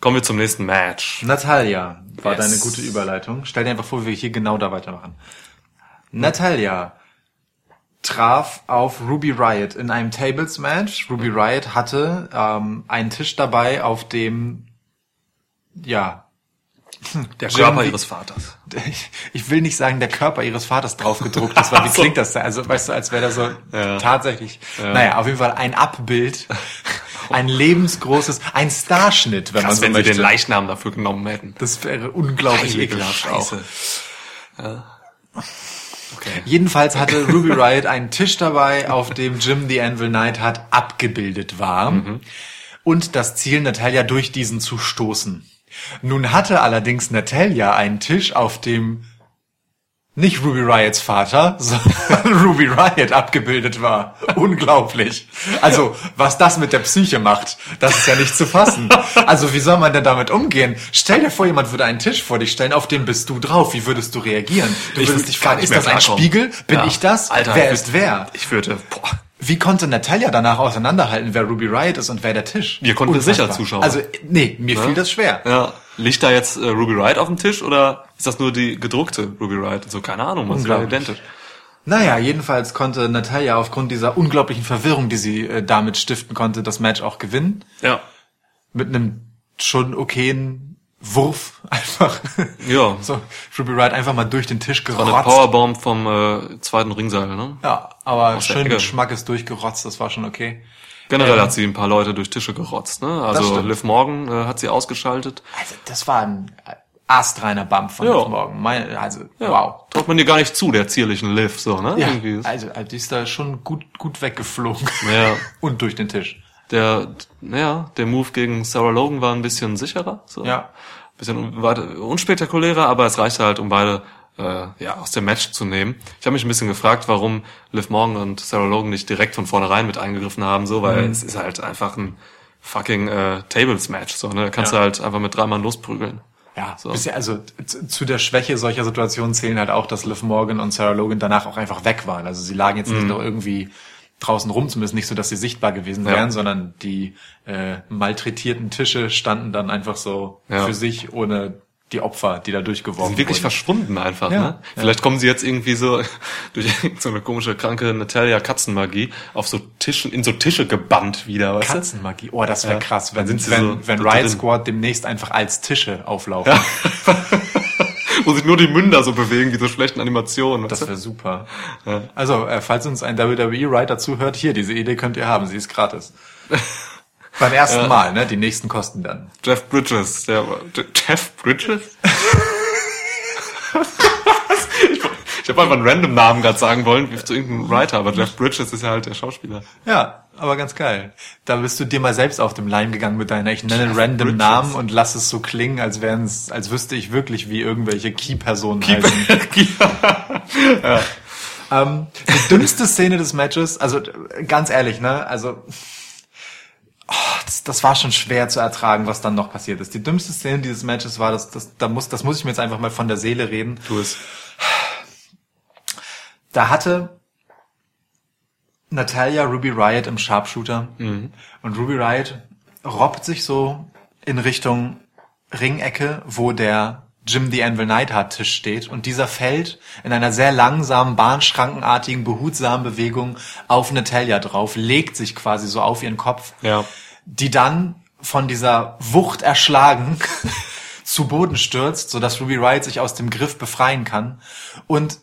[SPEAKER 1] Kommen wir zum nächsten Match.
[SPEAKER 2] Natalia war
[SPEAKER 1] Yes.
[SPEAKER 2] deine gute Überleitung. Stell dir einfach vor, wie wir hier genau da weitermachen. Natalia traf auf Ruby Riot in einem Tables Match. Ruby Riot hatte ähm, einen Tisch dabei, auf dem ja
[SPEAKER 1] Der
[SPEAKER 2] Jim
[SPEAKER 1] Körper ihres Vaters. (laughs)
[SPEAKER 2] ich, will nicht sagen, der Körper ihres Vaters drauf gedruckt ist, weil wie klingt das denn? Also, weißt du, als wäre da so
[SPEAKER 1] Ja.
[SPEAKER 2] tatsächlich, naja, auf jeden Fall ein Abbild, (laughs) ein lebensgroßes, ein Starschnitt, wenn man
[SPEAKER 1] Krass,
[SPEAKER 2] so
[SPEAKER 1] wenn sie
[SPEAKER 2] möchte.
[SPEAKER 1] den Leichnam dafür genommen hätten.
[SPEAKER 2] das wäre unglaublich
[SPEAKER 1] Heilige
[SPEAKER 2] ekelhaft auch.
[SPEAKER 1] Ja. Okay.
[SPEAKER 2] Jedenfalls hatte Ruby Riot einen Tisch dabei, auf dem Jim the Anvil Knight hat abgebildet war. Und das Ziel, Natalia durch diesen zu stoßen. Nun hatte allerdings Natalia einen Tisch, auf dem nicht Ruby Riots Vater, (laughs) sondern Ruby Riot abgebildet war. Unglaublich. Also, was das mit der Psyche macht, das ist ja nicht zu fassen. Also, wie soll man denn damit umgehen? Stell dir vor, jemand würde einen Tisch vor dich stellen, auf dem bist du drauf. Wie würdest du reagieren? Du
[SPEAKER 1] Ich
[SPEAKER 2] würdest
[SPEAKER 1] würd
[SPEAKER 2] dich fragen, ist das ein. Spiegel? Bin
[SPEAKER 1] Ja.
[SPEAKER 2] ich das?
[SPEAKER 1] Alter,
[SPEAKER 2] wer
[SPEAKER 1] ich
[SPEAKER 2] ist wer?
[SPEAKER 1] Ich würde, boah,
[SPEAKER 2] Wie konnte Natalia danach auseinanderhalten, wer Ruby Riot ist und wer der Tisch?
[SPEAKER 1] Wir konnten
[SPEAKER 2] Unfassbar.
[SPEAKER 1] sicher, Zuschauer.
[SPEAKER 2] Also, nee, mir fiel das schwer.
[SPEAKER 1] ja. Liegt da jetzt äh, Ruby Riot auf dem Tisch oder ist das nur die gedruckte Ruby Riot? So, keine Ahnung, was
[SPEAKER 2] Unglaublich.
[SPEAKER 1] identisch.
[SPEAKER 2] Naja, jedenfalls konnte Natalia aufgrund dieser unglaublichen Verwirrung, die sie äh, damit stiften konnte, das Match auch gewinnen.
[SPEAKER 1] Ja.
[SPEAKER 2] Mit einem schon okayen Wurf einfach.
[SPEAKER 1] Ja. (laughs)
[SPEAKER 2] So, Ruby Riot einfach mal durch den Tisch
[SPEAKER 1] War eine
[SPEAKER 2] gerotzt.
[SPEAKER 1] Powerbomb vom äh, zweiten Ringseil, ne?
[SPEAKER 2] Ja, aber
[SPEAKER 1] der
[SPEAKER 2] schön
[SPEAKER 1] Ecke.
[SPEAKER 2] mit Schmackes durchgerotzt, das war schon okay.
[SPEAKER 1] Generell
[SPEAKER 2] Ähm,
[SPEAKER 1] hat sie ein paar Leute durch Tische gerotzt, ne? Also. Liv Morgan äh, hat sie ausgeschaltet.
[SPEAKER 2] Also, das war ein astreiner Bump von
[SPEAKER 1] Ja.
[SPEAKER 2] Liv Morgan. Mein, also,
[SPEAKER 1] Ja.
[SPEAKER 2] wow.
[SPEAKER 1] Traut man ihr gar nicht zu, der zierlichen Liv, so, ne?
[SPEAKER 2] Ja, also, also, die ist da schon gut, gut weggeflogen.
[SPEAKER 1] Ja. (laughs)
[SPEAKER 2] Und durch den Tisch.
[SPEAKER 1] Der, ja, der Move gegen Sarah Logan war ein bisschen sicherer, so.
[SPEAKER 2] Ja.
[SPEAKER 1] Bisschen un- weiter- unspektakulärer, aber es reichte halt, um beide äh, ja, aus dem Match zu nehmen. Ich habe mich ein bisschen gefragt, warum Liv Morgan und Sarah Logan nicht direkt von vornherein mit eingegriffen haben, so, weil es ist halt einfach ein fucking äh, Tables-Match, so, ne? Da kannst
[SPEAKER 2] Ja.
[SPEAKER 1] du halt einfach mit drei Mann losprügeln.
[SPEAKER 2] Ja,
[SPEAKER 1] So.
[SPEAKER 2] bisher, also zu, zu der Schwäche solcher Situationen zählen halt auch, dass Liv Morgan und Sarah Logan danach auch einfach weg waren. Also sie lagen jetzt nicht noch irgendwie draußen rum, zumindest nicht so, dass sie sichtbar gewesen
[SPEAKER 1] Ja.
[SPEAKER 2] wären, sondern die äh, malträtierten Tische standen dann einfach so
[SPEAKER 1] Ja.
[SPEAKER 2] für sich, ohne die Opfer, die da durchgeworfen
[SPEAKER 1] sind wirklich
[SPEAKER 2] wurden.
[SPEAKER 1] verschwunden einfach,
[SPEAKER 2] Ja,
[SPEAKER 1] ne?
[SPEAKER 2] ja.
[SPEAKER 1] Vielleicht kommen sie jetzt irgendwie so (laughs) durch so eine komische kranke Natalia Katzenmagie auf so Tischen in so Tische gebannt wieder, weißt du?
[SPEAKER 2] Katzenmagie. Oh, das wäre
[SPEAKER 1] Ja.
[SPEAKER 2] krass, wenn, wenn,
[SPEAKER 1] so-
[SPEAKER 2] wenn
[SPEAKER 1] so
[SPEAKER 2] Riot. Squad demnächst einfach als Tische auflaufen. (laughs)
[SPEAKER 1] Wo sich nur die Münder so bewegen, wie so schlechten Animationen.
[SPEAKER 2] Das wäre super. Also, äh, falls uns ein WWE-Writer zuhört, hier, diese Idee könnt ihr haben, sie ist gratis. (laughs) Beim ersten Mal, ne? Die nächsten kosten dann.
[SPEAKER 1] Jeff Bridges, der Jeff Bridges? (laughs) (laughs) ich habe einfach einen random Namen gerade sagen wollen, wie zu irgendeinem Writer, aber Jeff Bridges ist ja halt der Schauspieler.
[SPEAKER 2] Ja, aber ganz geil. Da bist du dir mal selbst auf dem Leim gegangen mit deiner, ich nenne random
[SPEAKER 1] Bridges.
[SPEAKER 2] Namen und lass es so klingen, als wären es, als wüsste ich wirklich, wie irgendwelche Key-Personen heißen. (laughs) (laughs) Ähm, die dümmste Szene des Matches, also ganz ehrlich, ne, also oh, das, das war schon schwer zu ertragen, was dann noch passiert ist. Die dümmste Szene dieses Matches war, das, das, da muss, das muss ich mir jetzt einfach mal von der Seele reden.
[SPEAKER 1] Du es.
[SPEAKER 2] Da hatte Natalia Ruby Riot im Sharpshooter. Und Ruby Riot robbt sich so in Richtung Ringecke, wo der Jim the Anvil Neidhart Tisch steht. Und dieser fällt in einer sehr langsamen, bahnschrankenartigen, behutsamen Bewegung auf Natalia drauf, legt sich quasi so auf ihren Kopf,
[SPEAKER 1] Ja.
[SPEAKER 2] die dann von dieser Wucht erschlagen (laughs) zu Boden stürzt, sodass Ruby Riot sich aus dem Griff befreien kann. Und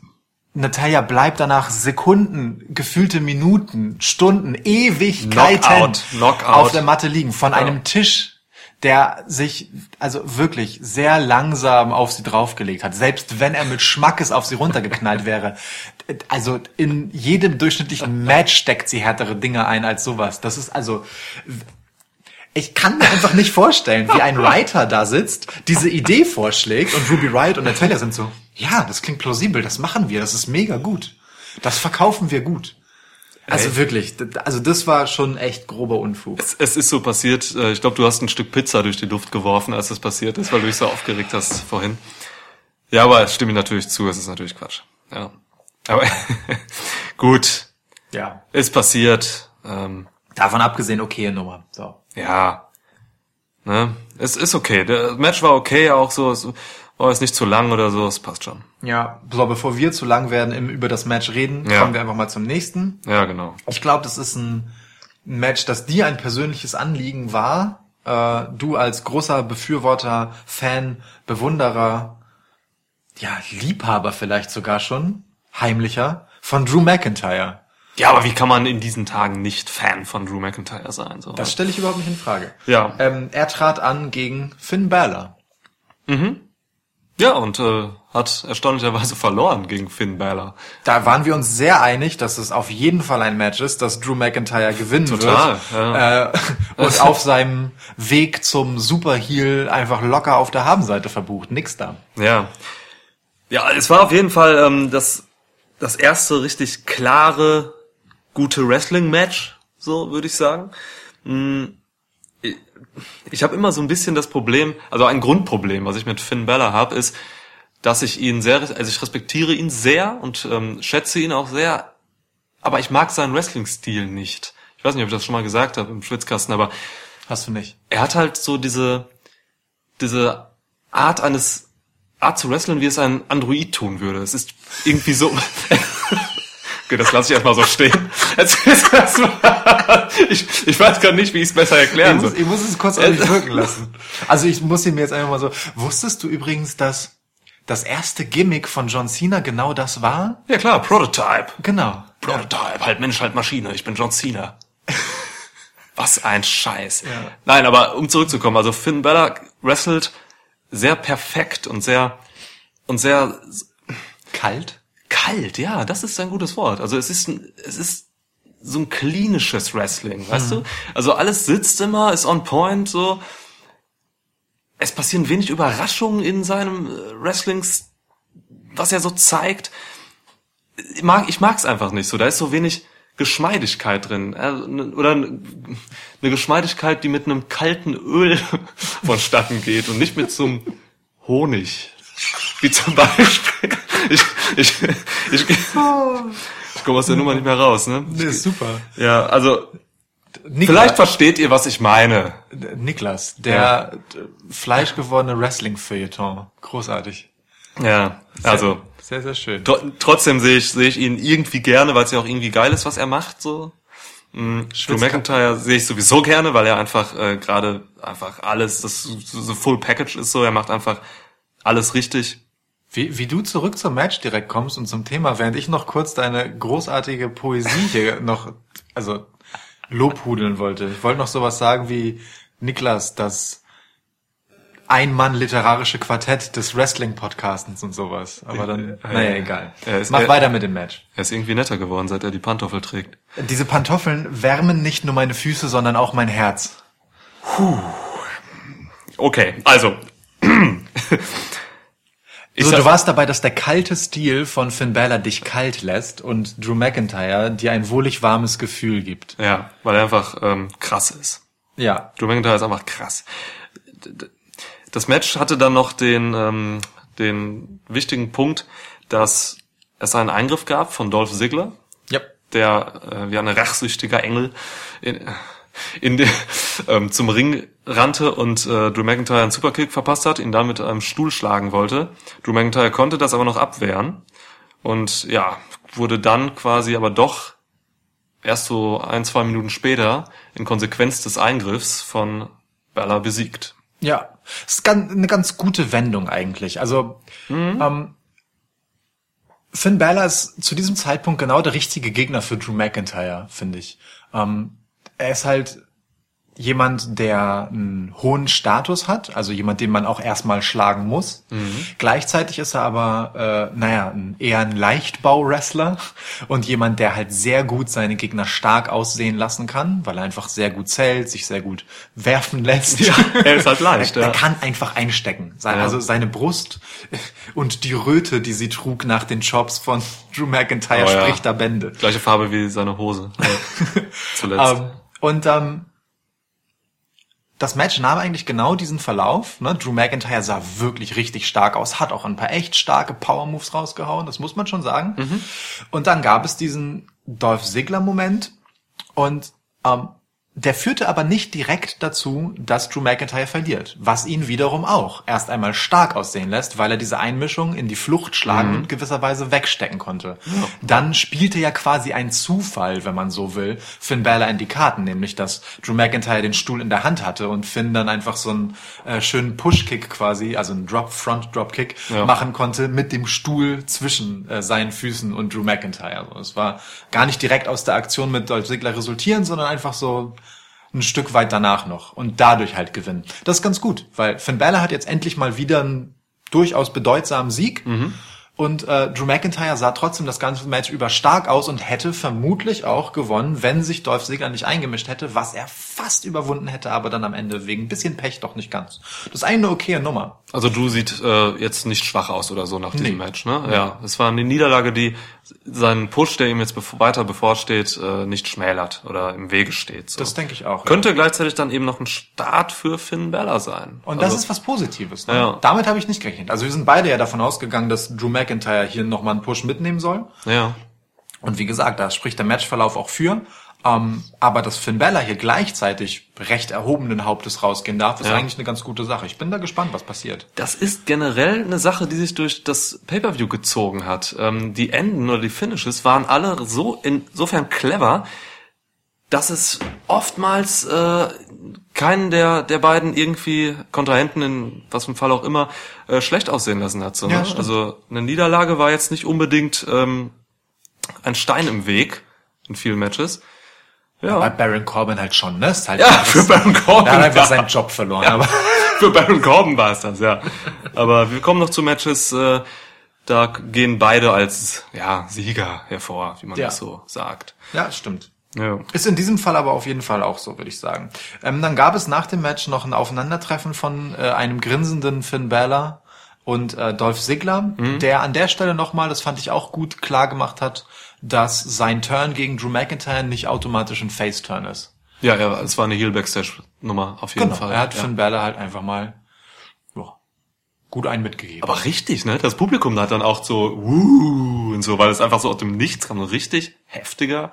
[SPEAKER 2] Natalia bleibt danach Sekunden, gefühlte Minuten, Stunden, Ewigkeiten
[SPEAKER 1] Knockout, Knockout.
[SPEAKER 2] auf der Matte liegen von einem Tisch, der sich also wirklich sehr langsam auf sie draufgelegt hat. Selbst wenn er mit Schmackes auf sie runtergeknallt (laughs) wäre. Also in jedem durchschnittlichen Match steckt sie härtere Dinge ein als sowas. Das ist also ich kann mir einfach nicht vorstellen, wie ein (laughs) Writer da sitzt, diese Idee vorschlägt und Ruby Riot und Natalia sind so, ja, das klingt plausibel, das machen wir, das ist mega gut. Das verkaufen wir gut. Also
[SPEAKER 1] Ey.
[SPEAKER 2] wirklich, also das war schon echt grober Unfug.
[SPEAKER 1] Es, es ist so passiert, äh, ich glaube, du hast ein Stück Pizza durch die Luft geworfen, als das passiert ist, weil du dich so aufgeregt hast vorhin. Ja, aber es stimme ich natürlich zu, es ist natürlich Quatsch. Ja. Aber (laughs) gut,
[SPEAKER 2] Ja.
[SPEAKER 1] ist passiert. Ähm,
[SPEAKER 2] Davon abgesehen, okay Nummer. So.
[SPEAKER 1] ja. Ne? Es ist okay. Das Match war okay, auch so. War jetzt nicht zu lang oder so, es passt schon.
[SPEAKER 2] Ja, so, bevor wir zu lang werden im, über das Match reden,
[SPEAKER 1] Ja.
[SPEAKER 2] kommen wir einfach mal zum nächsten.
[SPEAKER 1] Ja, genau.
[SPEAKER 2] Ich glaube, das ist ein Match, das dir ein persönliches Anliegen war. Äh, du als großer Befürworter, Fan, Bewunderer, ja, Liebhaber vielleicht sogar schon, heimlicher, von Drew McIntyre.
[SPEAKER 1] Ja, aber wie kann man in diesen Tagen nicht Fan von Drew McIntyre sein? So?
[SPEAKER 2] Das stelle ich überhaupt nicht in Frage.
[SPEAKER 1] Ja.
[SPEAKER 2] Ähm, er trat an gegen Finn Balor.
[SPEAKER 1] Ja, und äh, hat erstaunlicherweise verloren gegen Finn Balor.
[SPEAKER 2] Da waren wir uns sehr einig, dass es auf jeden Fall ein Match ist, dass Drew McIntyre gewinnen
[SPEAKER 1] Total,
[SPEAKER 2] wird. Äh, (laughs) und auf seinem Weg zum Superheel einfach locker auf der Habenseite verbucht. Nix da.
[SPEAKER 1] Ja. Ja, es war auf jeden Fall ähm, das, das erste richtig klare, gute Wrestling-Match, so würde ich sagen. Mm, Ich, habe immer so ein bisschen das Problem, also ein Grundproblem, was ich mit Finn Balor habe, ist, dass ich ihn sehr, also ich respektiere ihn sehr und ähm, schätze ihn auch sehr, aber ich mag seinen Wrestling-Stil nicht. Ich weiß nicht, ob ich das schon mal gesagt habe im Schwitzkasten, aber
[SPEAKER 2] Hast du nicht?
[SPEAKER 1] er hat halt so diese, diese Art eines, Art zu wrestlen, wie es ein Android tun würde. Es ist irgendwie so, (laughs) okay, das lasse ich erstmal so stehen. (laughs) Ich, ich weiß gar nicht, wie ich es besser erklären
[SPEAKER 2] Ich muss,
[SPEAKER 1] soll.
[SPEAKER 2] ich muss es kurz auf mich wirken lassen. Also ich muss ihn mir jetzt einfach mal so. Wusstest du übrigens, dass das erste Gimmick von John Cena genau das war?
[SPEAKER 1] Ja klar, Prototype.
[SPEAKER 2] Genau.
[SPEAKER 1] Prototype, halt Mensch, halt Maschine, ich bin John Cena. (laughs) Was ein Scheiß. Nein, aber um zurückzukommen, also Finn Balor wrestelt sehr perfekt und sehr und sehr
[SPEAKER 2] Kalt?
[SPEAKER 1] Kalt, ja, das ist ein gutes Wort. Also es ist es ist so ein klinisches Wrestling, weißt du? Also alles sitzt immer, ist on point, so. Es passieren wenig Überraschungen in seinem äh, Wrestlings, was er so zeigt. Ich mag, ich mag's einfach nicht so. Da ist so wenig Geschmeidigkeit drin. Äh, Oder eine Geschmeidigkeit, die mit einem kalten Öl (laughs) vonstatten geht und nicht mit so einem Honig. Wie zum Beispiel. Ich, ich, ich, ich komme aus der Nummer nicht mehr raus, ne?
[SPEAKER 2] Nee, ist super.
[SPEAKER 1] Ja, also
[SPEAKER 2] Niklas,
[SPEAKER 1] vielleicht versteht ihr, was ich meine.
[SPEAKER 2] Niklas, der äh, fleischgewordene Wrestling-Feuilleton. Großartig.
[SPEAKER 1] Ja, also
[SPEAKER 2] Sehr, sehr schön.
[SPEAKER 1] tr trotzdem sehe ich, sehe ich ihn irgendwie gerne, weil es ja auch irgendwie geil ist, was er macht. So. Mm, Drew McIntyre sehe ich sowieso gerne, weil er einfach äh, gerade einfach alles, das so Full Package ist so. Er macht einfach alles richtig.
[SPEAKER 2] Wie, wie du zurück zum Match direkt kommst und zum Thema, während ich noch kurz deine großartige Poesie (laughs) hier noch, also lobhudeln wollte. Ich wollte noch sowas sagen wie Niklas, das Ein-Mann-literarische Quartett des Wrestling-Podcastens und sowas. Aber dann,
[SPEAKER 1] Ja,
[SPEAKER 2] naja,
[SPEAKER 1] ja.
[SPEAKER 2] egal.
[SPEAKER 1] Ist-
[SPEAKER 2] Mach
[SPEAKER 1] er-
[SPEAKER 2] weiter mit dem Match.
[SPEAKER 1] Er ist irgendwie netter geworden, seit er die Pantoffel trägt.
[SPEAKER 2] Diese Pantoffeln wärmen nicht nur meine Füße, sondern auch mein Herz.
[SPEAKER 1] Okay, also. (clears throat) (laughs) Ich
[SPEAKER 2] so, du warst dabei, dass der kalte Stil von Finn Balor dich kalt lässt und Drew McIntyre dir ein wohlig warmes Gefühl gibt.
[SPEAKER 1] Ja, weil er einfach ähm, krass ist.
[SPEAKER 2] Ja.
[SPEAKER 1] Drew McIntyre ist einfach krass. Das Match hatte dann noch den, ähm, den wichtigen Punkt, dass es einen Eingriff gab von Dolph Ziggler,
[SPEAKER 2] Ja.
[SPEAKER 1] der äh, wie ein rachsüchtiger Engel in, in den, ähm, zum Ring rannte und äh, Drew McIntyre einen Superkick verpasst hat, ihn dann mit einem Stuhl schlagen wollte. Drew McIntyre konnte das aber noch abwehren und ja, wurde dann quasi aber doch erst so ein, zwei Minuten später in Konsequenz des Eingriffs von Bella besiegt.
[SPEAKER 2] Ja. Das ist ganz, eine ganz gute Wendung eigentlich. Also, ähm, Finn Balor ist zu diesem Zeitpunkt genau der richtige Gegner für Drew McIntyre, finde ich. Ähm, er ist halt jemand, der einen hohen Status hat, also jemand, den man auch erstmal schlagen muss. Gleichzeitig ist er aber, äh, naja, ein, eher ein Leichtbau-Wrestler (laughs) und jemand, der halt sehr gut seine Gegner stark aussehen lassen kann, weil er einfach sehr gut zählt, sich sehr gut werfen lässt.
[SPEAKER 1] er ist halt leicht, (laughs)
[SPEAKER 2] Er,
[SPEAKER 1] ja.
[SPEAKER 2] er kann einfach einstecken. Sein,
[SPEAKER 1] Ja.
[SPEAKER 2] Also seine Brust (laughs) und die Röte, die sie trug nach den Chops von Drew McIntyre,
[SPEAKER 1] Oh ja.
[SPEAKER 2] spricht da Bände.
[SPEAKER 1] Gleiche Farbe wie seine Hose. Ja. Zuletzt.
[SPEAKER 2] Ähm, und ähm, das Match nahm eigentlich genau diesen Verlauf. Ne? Drew McIntyre sah wirklich richtig stark aus, hat auch ein paar echt starke Power-Moves rausgehauen, das muss man schon sagen. Und dann gab es diesen Dolph Ziggler-Moment und ähm, der führte aber nicht direkt dazu, dass Drew McIntyre verliert, was ihn wiederum auch erst einmal stark aussehen lässt, weil er diese Einmischung in die Flucht schlagen und gewisserweise wegstecken konnte. Dann spielte ja quasi ein Zufall, wenn man so will, Finn Balor in die Karten, nämlich dass Drew McIntyre den Stuhl in der Hand hatte und Finn dann einfach so einen äh, schönen Push-Kick quasi, also einen Drop, Front-Drop-Kick
[SPEAKER 1] Ja.
[SPEAKER 2] machen konnte mit dem Stuhl zwischen äh, seinen Füßen und Drew McIntyre. Also es war gar nicht direkt aus der Aktion mit Dolph Ziggler resultieren, sondern einfach so ein Stück weit danach noch und dadurch halt gewinnen. Das ist ganz gut, weil Finn Balor hat jetzt endlich mal wieder einen durchaus bedeutsamen Sieg. Und äh, Drew McIntyre sah trotzdem das ganze Match über stark aus und hätte vermutlich auch gewonnen, wenn sich Dolph Ziggler nicht eingemischt hätte, was er fast überwunden hätte, aber dann am Ende wegen ein bisschen Pech doch nicht ganz. Das ist eine okaye Nummer.
[SPEAKER 1] Also Drew sieht äh, jetzt nicht schwach aus oder so nach diesem
[SPEAKER 2] Nee.
[SPEAKER 1] Match, ne? Ja, es war eine Niederlage, die seinen Push, der ihm jetzt weiter bevorsteht, äh, nicht schmälert oder im Wege steht. So.
[SPEAKER 2] Das denke ich auch. ja.
[SPEAKER 1] Könnte gleichzeitig dann eben noch ein Start für Finn Balor sein.
[SPEAKER 2] Und das
[SPEAKER 1] Also-
[SPEAKER 2] ist was Positives. Ne?
[SPEAKER 1] Ja.
[SPEAKER 2] Damit habe ich nicht gerechnet. Also wir sind beide ja davon ausgegangen, dass Drew McIntyre hier nochmal einen Push mitnehmen soll.
[SPEAKER 1] ja.
[SPEAKER 2] Und wie gesagt, da spricht der Matchverlauf auch für. Ähm, aber dass Finn Balor hier gleichzeitig recht erhobenen Hauptes rausgehen darf, ist
[SPEAKER 1] Ja.
[SPEAKER 2] eigentlich eine ganz gute Sache. Ich bin da gespannt, was passiert.
[SPEAKER 1] Das ist generell eine Sache, die sich durch das Pay-per-View gezogen hat. Ähm, die Enden oder die Finishes waren alle so insofern clever, dass es oftmals äh, keinen der der beiden irgendwie Kontrahenten in was einem Fall auch immer äh, schlecht aussehen lassen hat. So,
[SPEAKER 2] Ja,
[SPEAKER 1] ne? Also eine Niederlage war jetzt nicht unbedingt ähm, ein Stein im Weg in vielen Matches.
[SPEAKER 2] Bei
[SPEAKER 1] Ja,
[SPEAKER 2] Baron Corbin halt schon, ne? Ist halt
[SPEAKER 1] ja (laughs) für Baron Corbin.
[SPEAKER 2] er hat einfach seinen Job verloren. Aber
[SPEAKER 1] Für Baron Corbin war es das, ja. Aber wir kommen noch zu Matches, äh, da gehen beide als ja, Sieger hervor, wie man
[SPEAKER 2] Ja.
[SPEAKER 1] das so sagt.
[SPEAKER 2] ja, stimmt.
[SPEAKER 1] Ja.
[SPEAKER 2] Ist in diesem Fall aber auf jeden Fall auch so, würde ich sagen. Ähm, dann gab es nach dem Match noch ein Aufeinandertreffen von äh, einem grinsenden Finn Balor und äh, Dolph Ziggler, der an der Stelle nochmal, das fand ich auch gut, klar gemacht hat, dass sein Turn gegen Drew McIntyre nicht automatisch ein Face-Turn ist.
[SPEAKER 1] Ja, ja, es war eine Heel Backstage Nummer auf jeden
[SPEAKER 2] Genau,
[SPEAKER 1] Fall.
[SPEAKER 2] er hat
[SPEAKER 1] ja.
[SPEAKER 2] Finn Balor halt einfach mal ja, gut einen mitgegeben.
[SPEAKER 1] aber richtig, ne? Das Publikum hat dann auch so wuh und so, weil es einfach so aus dem Nichts kam, so richtig heftiger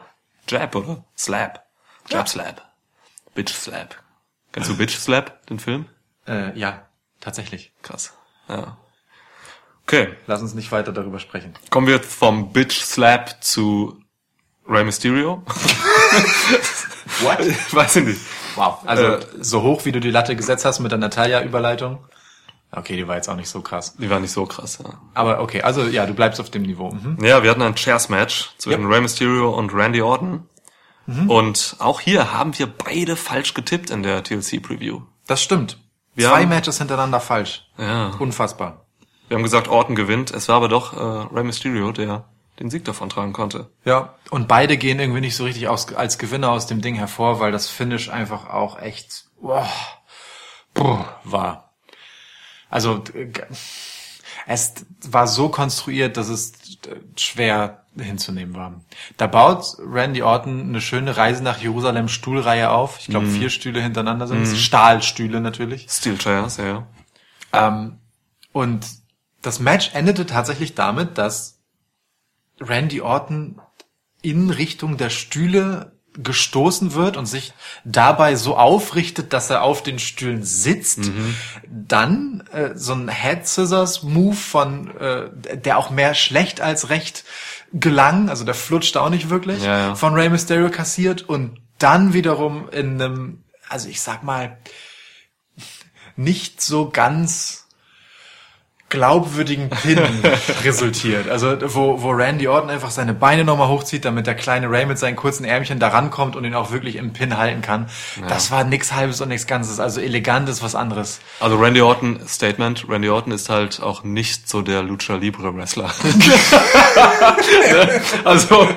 [SPEAKER 1] Jab, oder? Slap. Jab Slap. Bitch Slap. Kennst du Bitch Slap, den Film?
[SPEAKER 2] äh, ja, tatsächlich.
[SPEAKER 1] Krass. Ja. Okay.
[SPEAKER 2] Lass uns nicht weiter darüber sprechen.
[SPEAKER 1] Kommen wir vom Bitch Slap zu Rey Mysterio. (laughs)
[SPEAKER 2] What? (laughs)
[SPEAKER 1] Weiß ich nicht.
[SPEAKER 2] Wow. Also
[SPEAKER 1] Äh,
[SPEAKER 2] so hoch, wie du die Latte gesetzt hast mit der Natalia-Überleitung. Okay, die war jetzt auch nicht so krass.
[SPEAKER 1] Die war nicht so krass, ja.
[SPEAKER 2] Aber okay, also ja, du bleibst auf dem Niveau. Mhm.
[SPEAKER 1] Ja, wir hatten ein Chairs-Match zwischen
[SPEAKER 2] Yep.
[SPEAKER 1] Rey Mysterio und Randy Orton. Und auch hier haben wir beide falsch getippt in der TLC-Preview.
[SPEAKER 2] Das stimmt.
[SPEAKER 1] Wir
[SPEAKER 2] Zwei
[SPEAKER 1] haben-
[SPEAKER 2] Matches hintereinander falsch.
[SPEAKER 1] Ja.
[SPEAKER 2] Unfassbar.
[SPEAKER 1] Wir haben gesagt, Orton gewinnt. Es war aber doch äh, Rey Mysterio, der den Sieg davon tragen konnte.
[SPEAKER 2] Ja. Und beide gehen irgendwie nicht so richtig aus, als Gewinner aus dem Ding hervor, weil das Finish einfach auch echt boah, puh, war. Also g- es war so konstruiert, dass es äh, schwer hinzunehmen war. Da baut Randy Orton eine schöne Reise nach Jerusalem Stuhlreihe auf. Ich glaube, vier Stühle hintereinander sind es. Stahlstühle natürlich.
[SPEAKER 1] Steel Chairs, ja, ja.
[SPEAKER 2] Ähm, und das Match endete tatsächlich damit, dass Randy Orton in Richtung der Stühle gestoßen wird und sich dabei so aufrichtet, dass er auf den Stühlen sitzt. Dann äh, so ein Head Scissors Move von, äh, der auch mehr schlecht als recht gelang, also der flutscht auch nicht wirklich,
[SPEAKER 1] Ja, ja.
[SPEAKER 2] von Rey Mysterio kassiert und dann wiederum in einem, also ich sag mal, nicht so ganz glaubwürdigen Pin (laughs) resultiert. Also wo, wo Randy Orton einfach seine Beine nochmal hochzieht, damit der kleine Ray mit seinen kurzen Ärmchen da rankommt und ihn auch wirklich im Pin halten kann. Das war nix Halbes und nix Ganzes. Also elegant ist was anderes.
[SPEAKER 1] Also Randy Orton, Statement, Randy Orton ist halt auch nicht so der Lucha Libre Wrestler. (laughs) (laughs) also,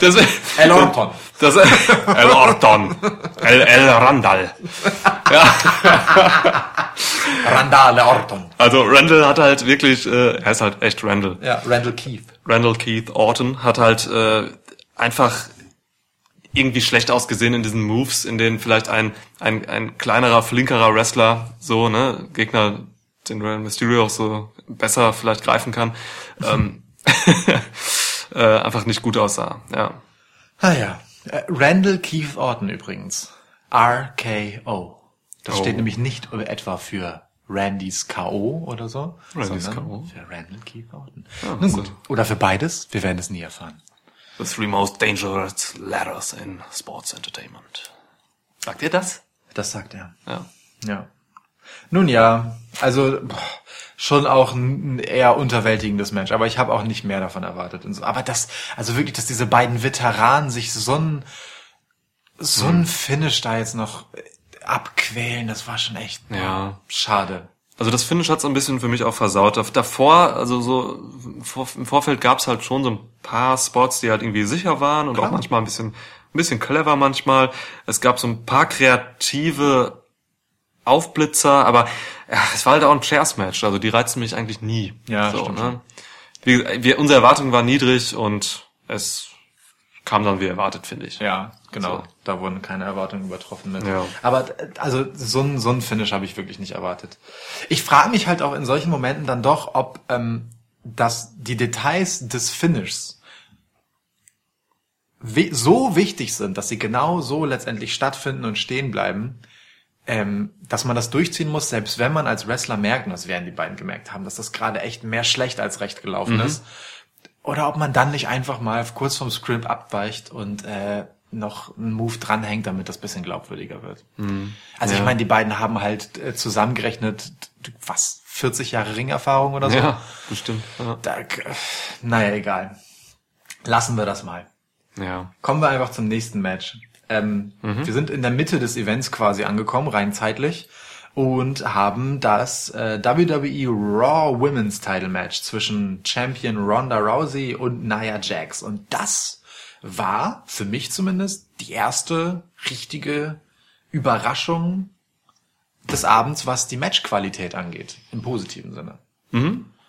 [SPEAKER 1] das,
[SPEAKER 2] El Orton.
[SPEAKER 1] Das, El Orton. El, El Randall.
[SPEAKER 2] Randale Orton.
[SPEAKER 1] Also Randall hat halt wirklich, äh, er ist halt echt Randall.
[SPEAKER 2] Ja, Randall Keith.
[SPEAKER 1] Randall Keith Orton hat halt äh, einfach irgendwie schlecht ausgesehen in diesen Moves, in denen vielleicht ein, ein, ein kleinerer, flinkerer Wrestler so, ne, Gegner, den Rey Mysterio auch so besser vielleicht greifen kann, ähm, (laughs) äh, einfach nicht gut aussah, ja.
[SPEAKER 2] Ah ja. Äh, Randall Keith Orton übrigens. RKO. Das
[SPEAKER 1] Oh.
[SPEAKER 2] steht nämlich nicht etwa für Randys K.O. oder so,
[SPEAKER 1] Randys K.O..
[SPEAKER 2] für Randall Keith Orton.
[SPEAKER 1] Ja,
[SPEAKER 2] Nun
[SPEAKER 1] so.
[SPEAKER 2] gut. Oder für beides. Wir werden es nie erfahren.
[SPEAKER 1] The three most dangerous ladders in sports entertainment. Sagt ihr das?
[SPEAKER 2] Das sagt er.
[SPEAKER 1] Ja.
[SPEAKER 2] Ja. Nun ja, also boah, schon auch ein eher unterwältigendes Match, aber ich habe auch nicht mehr davon erwartet. Und so. Aber das, also wirklich, dass diese beiden Veteranen sich so ein so ein Finish da jetzt noch abquälen, das war schon echt
[SPEAKER 1] Ja.
[SPEAKER 2] schade.
[SPEAKER 1] Also das Finish hat's ein bisschen für mich auch versaut. Dav- Davor, also so im Vorfeld gab's halt schon so ein paar Spots, die halt irgendwie sicher waren und auch
[SPEAKER 2] Klar.
[SPEAKER 1] manchmal ein bisschen, ein bisschen clever manchmal. Es gab so ein paar kreative Aufblitzer, aber ja, es war halt auch ein Chairs-Match, also die reizen mich eigentlich nie.
[SPEAKER 2] Ja,
[SPEAKER 1] so,
[SPEAKER 2] stimmt
[SPEAKER 1] ne? Wie, wir, unsere Erwartung war niedrig und es kam dann wie erwartet, finde ich.
[SPEAKER 2] Ja, genau.
[SPEAKER 1] So.
[SPEAKER 2] Da wurden keine Erwartungen übertroffen mit.
[SPEAKER 1] Ja.
[SPEAKER 2] Aber äh, also so ein, so ein Finish habe ich wirklich nicht erwartet. Ich frage mich halt auch in solchen Momenten dann doch, ob ähm, dass die Details des Finishs so wichtig sind, dass sie genau so letztendlich stattfinden und stehen bleiben, ähm, dass man das durchziehen muss, selbst wenn man als Wrestler merkt, und das werden die beiden gemerkt haben, dass das gerade echt mehr schlecht als recht gelaufen ist. Oder ob man dann nicht einfach mal kurz vom Script abweicht und äh, noch einen Move dranhängt, damit das bisschen glaubwürdiger wird. Also ich
[SPEAKER 1] Ja.
[SPEAKER 2] meine, die beiden haben halt äh, zusammengerechnet, was, 40 Jahre Ringerfahrung oder so?
[SPEAKER 1] Ja, bestimmt. Ja.
[SPEAKER 2] Da, äh, naja, egal. Lassen wir das mal.
[SPEAKER 1] ja.
[SPEAKER 2] Kommen wir einfach zum nächsten Match. Ähm, Wir sind in der Mitte des Events quasi angekommen, rein zeitlich, und haben das äh, WWE Raw Women's Title Match zwischen Champion Ronda Rousey und Nia Jax. Und das war, für mich zumindest, die erste richtige Überraschung des Abends, was die Matchqualität angeht, im positiven Sinne.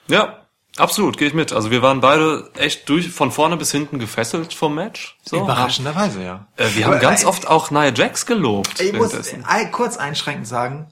[SPEAKER 1] Ja, absolut, gehe ich mit. Also wir waren beide echt durch von vorne bis hinten gefesselt vom Match. So.
[SPEAKER 2] Überraschenderweise, ja.
[SPEAKER 1] Äh, wir haben ganz
[SPEAKER 2] äh,
[SPEAKER 1] oft auch Nia Jax gelobt.
[SPEAKER 2] Ich muss ein- kurz einschränkend sagen,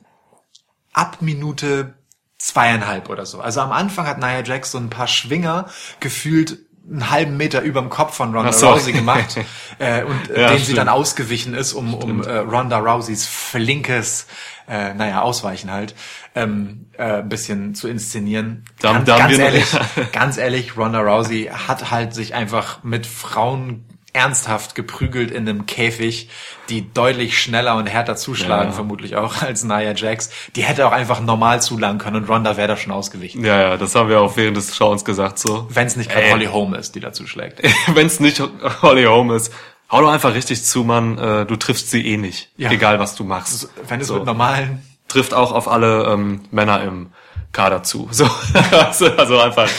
[SPEAKER 2] ab Minute zweieinhalb oder so. Also am Anfang hat Nia Jax so ein paar Schwinger gefühlt einen halben Meter überm Kopf von Ronda
[SPEAKER 1] so.
[SPEAKER 2] Rousey gemacht (laughs) äh, und äh,
[SPEAKER 1] Ja,
[SPEAKER 2] den sie
[SPEAKER 1] stimmt.
[SPEAKER 2] dann ausgewichen ist, um, um äh, Ronda Rouseys flinkes, äh, naja, Ausweichen halt, ähm, äh, ein bisschen zu inszenieren.
[SPEAKER 1] Da haben-
[SPEAKER 2] ganz,
[SPEAKER 1] da haben
[SPEAKER 2] ganz ehrlich, (laughs) ganz ehrlich, Ronda Rousey hat halt sich einfach mit Frauen ernsthaft geprügelt in einem Käfig, die deutlich schneller und härter zuschlagen,
[SPEAKER 1] Ja.
[SPEAKER 2] vermutlich auch (laughs) als Nia Jax. Die hätte auch einfach normal zulangen können und Ronda wäre da schon ausgewichen.
[SPEAKER 1] Ja, ja, das haben wir auch während des Schauens gesagt so.
[SPEAKER 2] Wenn es nicht gerade. Holly Holm ist, die da zuschlägt. (laughs)
[SPEAKER 1] Wenn es nicht Holly Holm ist, hau doch einfach richtig zu, Mann. Äh, du triffst sie eh nicht.
[SPEAKER 2] Ja.
[SPEAKER 1] Egal, was du machst.
[SPEAKER 2] Wenn es
[SPEAKER 1] So.
[SPEAKER 2] mit normalen
[SPEAKER 1] Trifft auch auf alle ähm, Männer im Kader zu. So, (laughs) also, also einfach,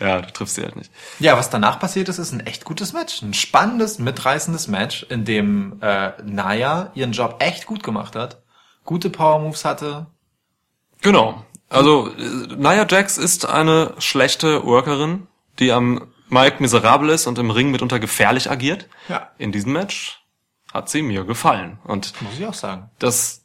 [SPEAKER 1] ja, du triffst sie halt nicht.
[SPEAKER 2] Ja, was danach passiert ist, ist ein echt gutes Match. Ein spannendes, mitreißendes Match, in dem äh, Naya ihren Job echt gut gemacht hat. Gute Power Moves hatte.
[SPEAKER 1] Genau. Also äh, Nia Jax ist eine schlechte Workerin, die am Mike miserabel ist und im Ring mitunter gefährlich agiert.
[SPEAKER 2] Ja.
[SPEAKER 1] In diesem Match hat sie mir gefallen. Und
[SPEAKER 2] Muss ich auch sagen.
[SPEAKER 1] das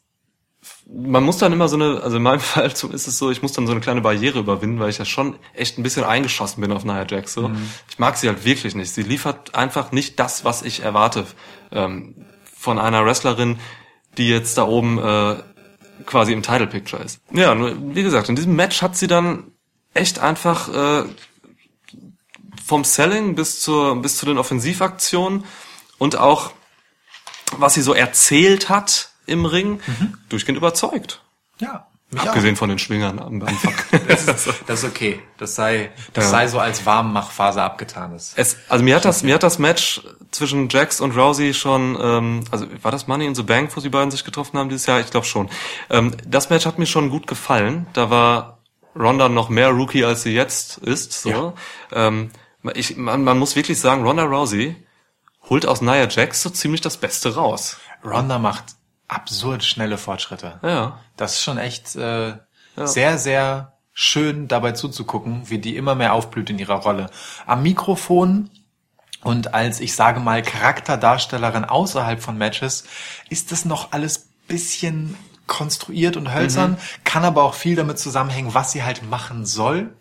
[SPEAKER 1] man muss dann immer so eine, also in meinem (laughs) Fall ist es so, ich muss dann so eine kleine Barriere überwinden, weil ich ja schon echt ein bisschen eingeschossen bin auf Nia Jax. So. Ich mag sie halt wirklich nicht. Sie liefert einfach nicht das, was ich erwarte ähm, von einer Wrestlerin, die jetzt da oben äh, quasi im Title Picture ist. Ja, nur wie gesagt, in diesem Match hat sie dann echt einfach äh, vom Selling bis zur bis zu den Offensivaktionen und auch was sie so erzählt hat im Ring, durchgehend überzeugt.
[SPEAKER 2] Ja. Mich
[SPEAKER 1] Abgesehen von den Schwingern am Anfang. (laughs)
[SPEAKER 2] Das ist, das ist okay. Das sei, das
[SPEAKER 1] Ja.
[SPEAKER 2] sei so als Warmmachphase abgetan ist.
[SPEAKER 1] es, also mir hat das, mir hat das Match zwischen Jax und Rousey schon, ähm, also war das Money in the Bank, wo sie beiden sich getroffen haben dieses Jahr? Ich glaube schon. Ähm, das Match hat mir schon gut gefallen. Da war Ronda noch mehr Rookie, als sie jetzt ist. So.
[SPEAKER 2] Ja.
[SPEAKER 1] Ähm, ich, man, man muss wirklich sagen, Ronda Rousey holt aus Nia Jax so ziemlich das Beste raus.
[SPEAKER 2] Ronda macht absurd schnelle Fortschritte.
[SPEAKER 1] Ja.
[SPEAKER 2] Das ist schon echt äh, sehr, sehr schön dabei zuzugucken, wie die immer mehr aufblüht in ihrer Rolle. Am Mikrofon und als, ich sage mal, Charakterdarstellerin außerhalb von Matches ist das noch alles bisschen konstruiert und hölzern, kann aber auch viel damit zusammenhängen, was sie halt machen soll.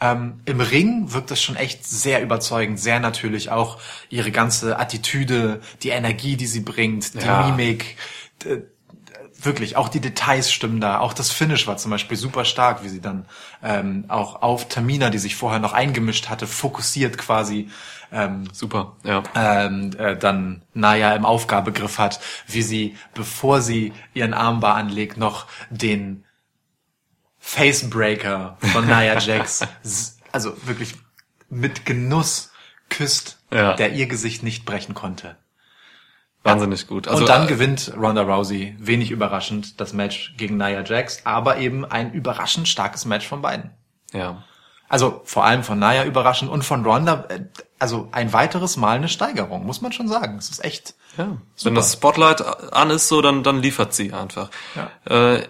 [SPEAKER 2] Ähm, Im Ring wirkt das schon echt sehr überzeugend, sehr natürlich auch ihre ganze Attitüde, die Energie, die sie bringt, die
[SPEAKER 1] Ja.
[SPEAKER 2] Mimik, wirklich, auch die Details stimmen da. Auch das Finish war zum Beispiel super stark, wie sie dann ähm, auch auf Tamina, die sich vorher noch eingemischt hatte, fokussiert quasi ähm,
[SPEAKER 1] Super, ja.
[SPEAKER 2] ähm, äh, dann Naya im Aufgabegriff hat, wie sie, bevor sie ihren Armbar anlegt, noch den Facebreaker von Nia (laughs) Jax, also wirklich mit Genuss küsst,
[SPEAKER 1] Ja.
[SPEAKER 2] der ihr Gesicht nicht brechen konnte.
[SPEAKER 1] Wahnsinnig gut. Also,
[SPEAKER 2] und dann
[SPEAKER 1] äh,
[SPEAKER 2] gewinnt Ronda Rousey, wenig überraschend, das Match gegen Nia Jax, aber eben ein überraschend starkes Match von beiden.
[SPEAKER 1] ja.
[SPEAKER 2] Also vor allem von Nia überraschend und von Ronda, äh, also ein weiteres Mal eine Steigerung, muss man schon sagen. Es ist echt.
[SPEAKER 1] Ja. Wenn das Spotlight an ist, so, dann, dann liefert sie einfach.
[SPEAKER 2] Ja.
[SPEAKER 1] Äh,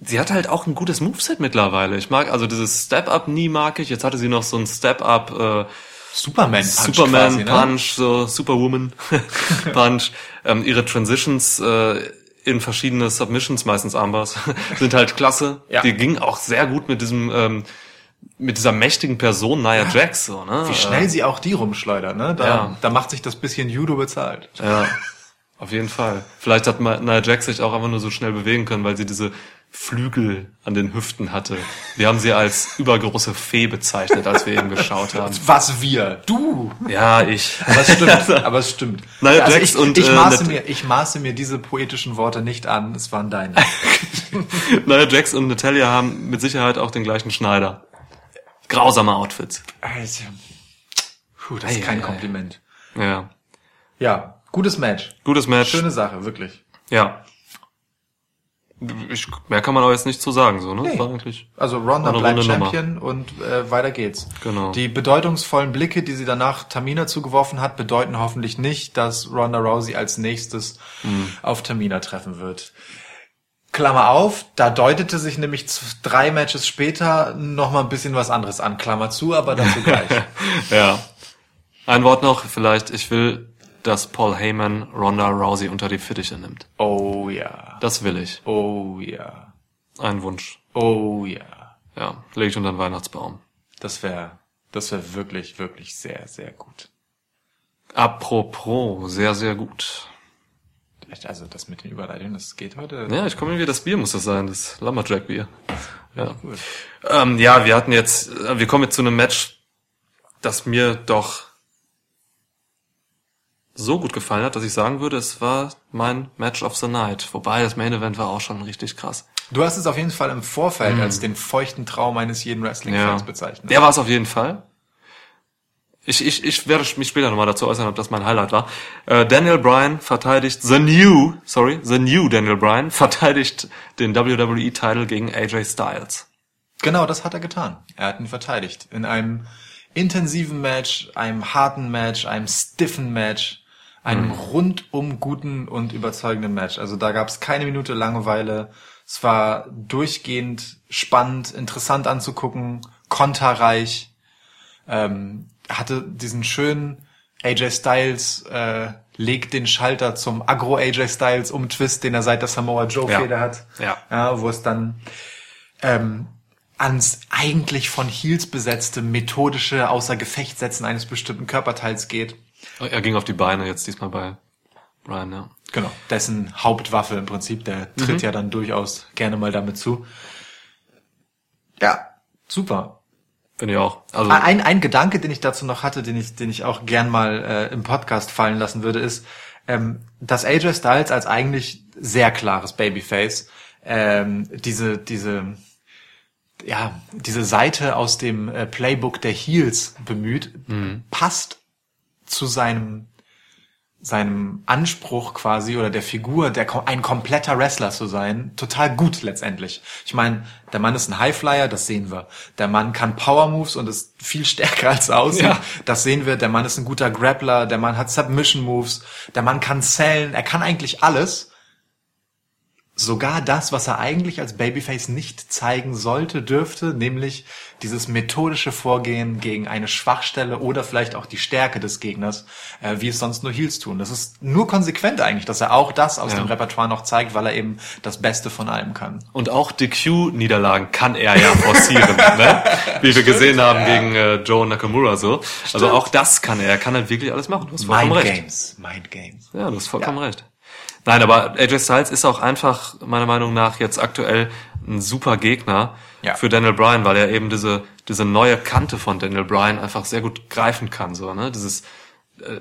[SPEAKER 1] sie hat halt auch ein gutes Moveset mittlerweile. Ich mag, also dieses Step-Up-Knee mag ich. Jetzt hatte sie noch so ein Step-Up, äh,
[SPEAKER 2] Superman Punch
[SPEAKER 1] Superman
[SPEAKER 2] quasi, ne?
[SPEAKER 1] Punch, so Superwoman (laughs) Punch. Ähm, ihre Transitions äh, in verschiedene Submissions, meistens Armbars, (laughs) sind halt klasse.
[SPEAKER 2] Ja.
[SPEAKER 1] Die ging auch sehr gut mit diesem ähm, mit dieser mächtigen Person Nia Jax so, ne?
[SPEAKER 2] Wie schnell sie auch die rumschleudert, ne? Da,
[SPEAKER 1] Ja.
[SPEAKER 2] da macht sich das bisschen Judo bezahlt.
[SPEAKER 1] Ja, auf jeden Fall. Vielleicht hat Nia Jax sich auch einfach nur so schnell bewegen können, weil sie diese Flügel an den Hüften hatte. Wir haben sie als übergroße Fee bezeichnet, als wir eben geschaut haben. (laughs)
[SPEAKER 2] Was wir? Du!
[SPEAKER 1] Ja, ich.
[SPEAKER 2] Aber es stimmt, aber es stimmt.
[SPEAKER 1] Nia
[SPEAKER 2] also ich,
[SPEAKER 1] und,
[SPEAKER 2] ich,
[SPEAKER 1] äh,
[SPEAKER 2] maße
[SPEAKER 1] Nat-
[SPEAKER 2] mir, ich maße mir diese poetischen Worte nicht an, es waren deine. (laughs)
[SPEAKER 1] Nia Jax und Natalia haben mit Sicherheit auch den gleichen Schneider. Grausame Outfits.
[SPEAKER 2] Also, puh, das ist
[SPEAKER 1] Ei,
[SPEAKER 2] kein
[SPEAKER 1] ei, ei.
[SPEAKER 2] Kompliment.
[SPEAKER 1] Ja.
[SPEAKER 2] Ja, gutes Match.
[SPEAKER 1] Gutes Match.
[SPEAKER 2] Schöne Sache, wirklich.
[SPEAKER 1] Ja. Ich, mehr kann man auch jetzt nicht zu sagen, so, ne?
[SPEAKER 2] Nee.
[SPEAKER 1] War eigentlich.
[SPEAKER 2] Also Ronda bleibt
[SPEAKER 1] runde Nummer.
[SPEAKER 2] Champion und äh, weiter geht's.
[SPEAKER 1] Genau.
[SPEAKER 2] Die bedeutungsvollen Blicke, die sie danach Tamina zugeworfen hat, bedeuten hoffentlich nicht, dass Ronda Rousey als nächstes
[SPEAKER 1] Hm.
[SPEAKER 2] auf Tamina treffen wird. Klammer auf, da deutete sich nämlich drei Matches später noch mal ein bisschen was anderes an. Klammer zu, aber dazu gleich. (laughs)
[SPEAKER 1] Ja. Ein Wort noch, vielleicht, ich will, dass Paul Heyman Ronda Rousey unter die Fittiche nimmt.
[SPEAKER 2] oh ja,
[SPEAKER 1] Das will ich.
[SPEAKER 2] oh ja,
[SPEAKER 1] Ein Wunsch.
[SPEAKER 2] oh ja.
[SPEAKER 1] Ja. Leg ich unter den Weihnachtsbaum.
[SPEAKER 2] Das wäre, das wäre wirklich, wirklich sehr, sehr gut.
[SPEAKER 1] Apropos, sehr, sehr gut.
[SPEAKER 2] Also das mit den Überleitungen, das geht heute.
[SPEAKER 1] Ja, ich komme irgendwie, das Bier muss das sein, das Lumberjack-Bier. Ja. Ähm, ja, wir hatten jetzt, äh, wir kommen jetzt zu einem Match, das mir doch so gut gefallen hat, dass ich sagen würde, es war mein Match of the Night. Wobei, das Main Event war auch schon richtig krass.
[SPEAKER 2] Du hast es auf jeden Fall im Vorfeld als den feuchten Traum eines jeden Wrestling-Fans
[SPEAKER 1] Ja.
[SPEAKER 2] bezeichnet.
[SPEAKER 1] Der war es auf jeden Fall. Ich, ich, ich werde mich später nochmal dazu äußern, ob das mein Highlight war. Äh, Daniel Bryan verteidigt The New, sorry, The New Daniel Bryan verteidigt den WWE-Title gegen AJ Styles.
[SPEAKER 2] Genau, das hat er getan. Er hat ihn verteidigt. In einem intensiven Match, einem harten Match, einem stiffen Match, einem rundum guten und überzeugenden Match. Also da gab es keine Minute Langeweile. Es war durchgehend spannend, interessant anzugucken, konterreich. Ähm, hatte diesen schönen AJ Styles äh, legt den Schalter zum Agro AJ Styles um Twist, den er seit der Samoa Joe
[SPEAKER 1] Ja.
[SPEAKER 2] Feder hat.
[SPEAKER 1] Ja.
[SPEAKER 2] ja. Wo es dann ähm, ans eigentlich von Heels besetzte methodische außer Gefecht setzen eines bestimmten Körperteils geht.
[SPEAKER 1] Er ging auf die Beine jetzt diesmal bei Bryan, ja.
[SPEAKER 2] Genau. Dessen Hauptwaffe im Prinzip, der tritt ja dann durchaus gerne mal damit zu. Ja, super.
[SPEAKER 1] Finde ich auch. Also,
[SPEAKER 2] Ein, ein Gedanke, den ich dazu noch hatte, den ich, den ich auch gern mal äh, im Podcast fallen lassen würde, ist, ähm, dass AJ Styles als eigentlich sehr klares Babyface ähm, diese, diese, ja, diese Seite aus dem äh, Playbook der Heels bemüht, passt zu seinem seinem Anspruch quasi oder der Figur, der ein kompletter Wrestler zu sein, total gut letztendlich. Ich meine, der Mann ist ein Highflyer, das sehen wir. Der Mann kann Power Moves und ist viel (laughs) stärker als aussieht.
[SPEAKER 1] Ja.
[SPEAKER 2] Das sehen wir. Der Mann ist ein guter Grappler, der Mann hat Submission Moves, der Mann kann zählen, er kann eigentlich alles. Sogar das, was er eigentlich als Babyface nicht zeigen sollte, dürfte, nämlich dieses methodische Vorgehen gegen eine Schwachstelle oder vielleicht auch die Stärke des Gegners, äh, wie es sonst nur Heels tun. Das ist nur konsequent eigentlich, dass er auch das aus
[SPEAKER 1] Ja.
[SPEAKER 2] dem Repertoire noch zeigt, weil er eben das Beste von allem kann.
[SPEAKER 1] und auch DQ-Niederlagen kann er ja forcieren, (laughs) ne? Wie wir gesehen haben gegen äh, Joe Nakamura so. Also auch das kann er. Er kann halt wirklich alles machen. Du hast vollkommen
[SPEAKER 2] Mind
[SPEAKER 1] recht.
[SPEAKER 2] Games, Mind Games.
[SPEAKER 1] Ja, du hast vollkommen
[SPEAKER 2] Ja.
[SPEAKER 1] recht. Nein, aber AJ Styles ist auch einfach, meiner Meinung nach, jetzt aktuell ein super Gegner
[SPEAKER 2] Ja.
[SPEAKER 1] für Daniel Bryan, weil er eben diese, diese neue Kante von Daniel Bryan einfach sehr gut greifen kann, so, ne? Dieses, äh,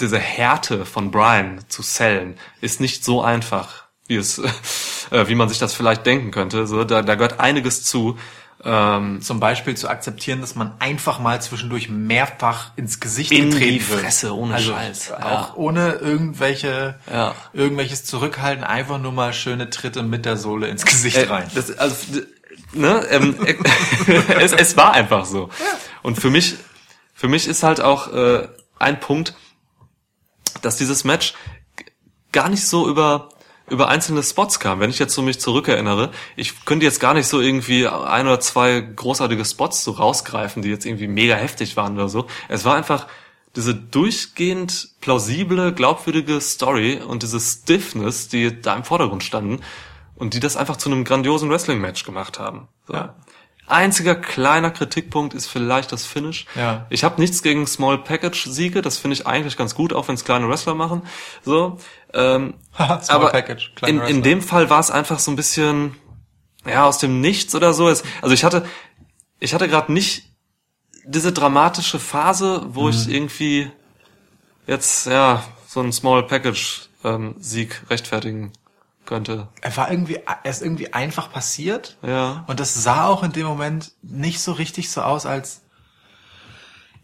[SPEAKER 1] diese Härte von Bryan zu sellen ist nicht so einfach, wie es, (laughs) äh, wie man sich das vielleicht denken könnte, so, da, da gehört einiges zu. Ähm,
[SPEAKER 2] Zum Beispiel zu akzeptieren, dass man einfach mal zwischendurch mehrfach ins Gesicht
[SPEAKER 1] In
[SPEAKER 2] getreten
[SPEAKER 1] die
[SPEAKER 2] wird.
[SPEAKER 1] Fresse, ohne
[SPEAKER 2] also
[SPEAKER 1] Scheiß,
[SPEAKER 2] Auch
[SPEAKER 1] ja.
[SPEAKER 2] ohne irgendwelche,
[SPEAKER 1] Ja.
[SPEAKER 2] irgendwelches Zurückhalten, einfach nur mal schöne Tritte mit der Sohle ins Gesicht
[SPEAKER 1] Äh,
[SPEAKER 2] rein.
[SPEAKER 1] Das, also, ne, ähm, äh, (laughs) es, es war einfach so. Und für mich, für mich ist halt auch äh, ein Punkt, dass dieses Match gar nicht so über über einzelne Spots kam. Wenn ich jetzt so mich zurückerinnere, ich könnte jetzt gar nicht so irgendwie ein oder zwei großartige Spots so rausgreifen, die jetzt irgendwie mega heftig waren oder so. Es war einfach diese durchgehend plausible, glaubwürdige Story und diese Stiffness, die da im Vordergrund standen und die das einfach zu einem grandiosen Wrestling-Match gemacht haben. So.
[SPEAKER 2] Ja.
[SPEAKER 1] Einziger kleiner Kritikpunkt ist vielleicht das Finish.
[SPEAKER 2] Ja.
[SPEAKER 1] Ich habe nichts gegen Small Package Siege, das finde ich eigentlich ganz gut, auch wenn es kleine Wrestler machen. So, ähm, (laughs) aber
[SPEAKER 2] Package,
[SPEAKER 1] in, in dem Fall war es einfach so ein bisschen ja aus dem Nichts oder so. Es, also ich hatte ich hatte gerade nicht diese dramatische Phase, wo ich
[SPEAKER 2] Mhm.
[SPEAKER 1] irgendwie jetzt ja so einen Small Package ähm, Sieg rechtfertigen könnte.
[SPEAKER 2] Er war irgendwie, er ist irgendwie einfach passiert.
[SPEAKER 1] Ja.
[SPEAKER 2] Und das sah auch in dem Moment nicht so richtig so aus, als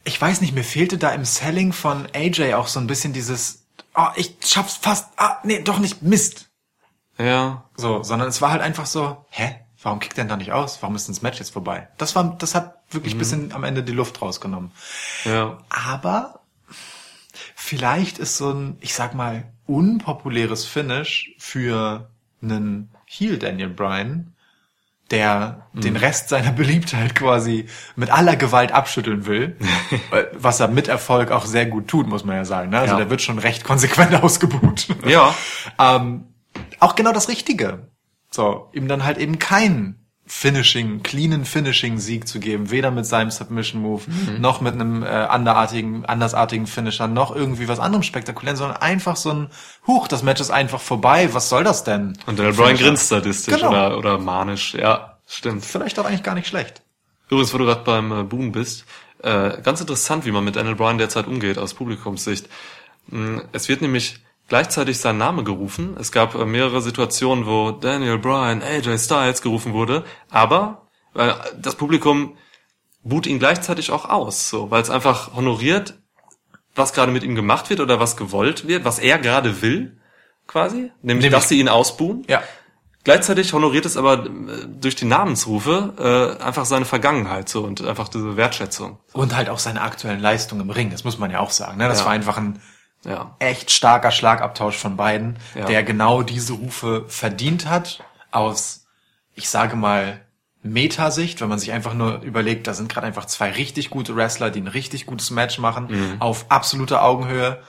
[SPEAKER 2] ich weiß nicht, mir fehlte da im Selling von AJ auch so ein bisschen dieses, oh, ich schaff's fast, ah, nee, doch nicht, Mist.
[SPEAKER 1] Ja.
[SPEAKER 2] So, sondern es war halt einfach so, hä? Warum kickt der denn da nicht aus? Warum ist denn das Match jetzt vorbei? Das war, das hat wirklich ein bisschen am Ende die Luft rausgenommen.
[SPEAKER 1] Ja.
[SPEAKER 2] Aber vielleicht ist so ein, ich sag mal, unpopuläres Finish für einen Heel Daniel Bryan, der den Rest seiner Beliebtheit quasi mit aller Gewalt abschütteln will, (laughs) äh, was er mit Erfolg auch sehr gut tut, muss man ja sagen. Ne? Also
[SPEAKER 1] Ja.
[SPEAKER 2] der wird schon recht konsequent (laughs) ausgebucht.
[SPEAKER 1] Ja.
[SPEAKER 2] ähm, auch genau das Richtige. So, ihm dann halt eben keinen Finishing, cleanen Finishing-Sieg zu geben, weder mit seinem Submission-Move, noch mit einem äh, anderartigen, andersartigen Finisher, noch irgendwie was anderem spektakulären, sondern einfach so ein, huch, das Match ist einfach vorbei, was soll das denn?
[SPEAKER 1] Und der Brian grinst sadistisch
[SPEAKER 2] Genau.
[SPEAKER 1] oder, oder manisch. Ja, stimmt.
[SPEAKER 2] Vielleicht auch eigentlich gar nicht schlecht.
[SPEAKER 1] Übrigens, wo du gerade beim äh, Boom bist, äh, ganz interessant, wie man mit Daniel Bryan derzeit umgeht aus Publikumssicht. Mm, Es wird nämlich gleichzeitig sein Name gerufen. Es gab äh, mehrere Situationen, wo Daniel Bryan, AJ Styles gerufen wurde, aber äh, das Publikum buht ihn gleichzeitig auch aus, so, weil es einfach honoriert, was gerade mit ihm gemacht wird oder was gewollt wird, was er gerade will, quasi, nämlich,
[SPEAKER 2] Nämlich-
[SPEAKER 1] dass sie ihn ausbuhen.
[SPEAKER 2] Ja.
[SPEAKER 1] Gleichzeitig honoriert es aber äh, durch die Namensrufe äh, einfach seine Vergangenheit so und einfach diese Wertschätzung.
[SPEAKER 2] Und halt auch seine aktuellen Leistungen im Ring, das muss man ja auch sagen. Ne? Das
[SPEAKER 1] Ja.
[SPEAKER 2] war einfach ein
[SPEAKER 1] Ja.
[SPEAKER 2] echt starker Schlagabtausch von beiden,
[SPEAKER 1] Ja.
[SPEAKER 2] der genau diese Rufe verdient hat, aus, ich sage mal, Metasicht, wenn man sich einfach nur überlegt, da sind gerade einfach zwei richtig gute Wrestler, die ein richtig gutes Match machen,
[SPEAKER 1] Mhm.
[SPEAKER 2] auf absoluter Augenhöhe.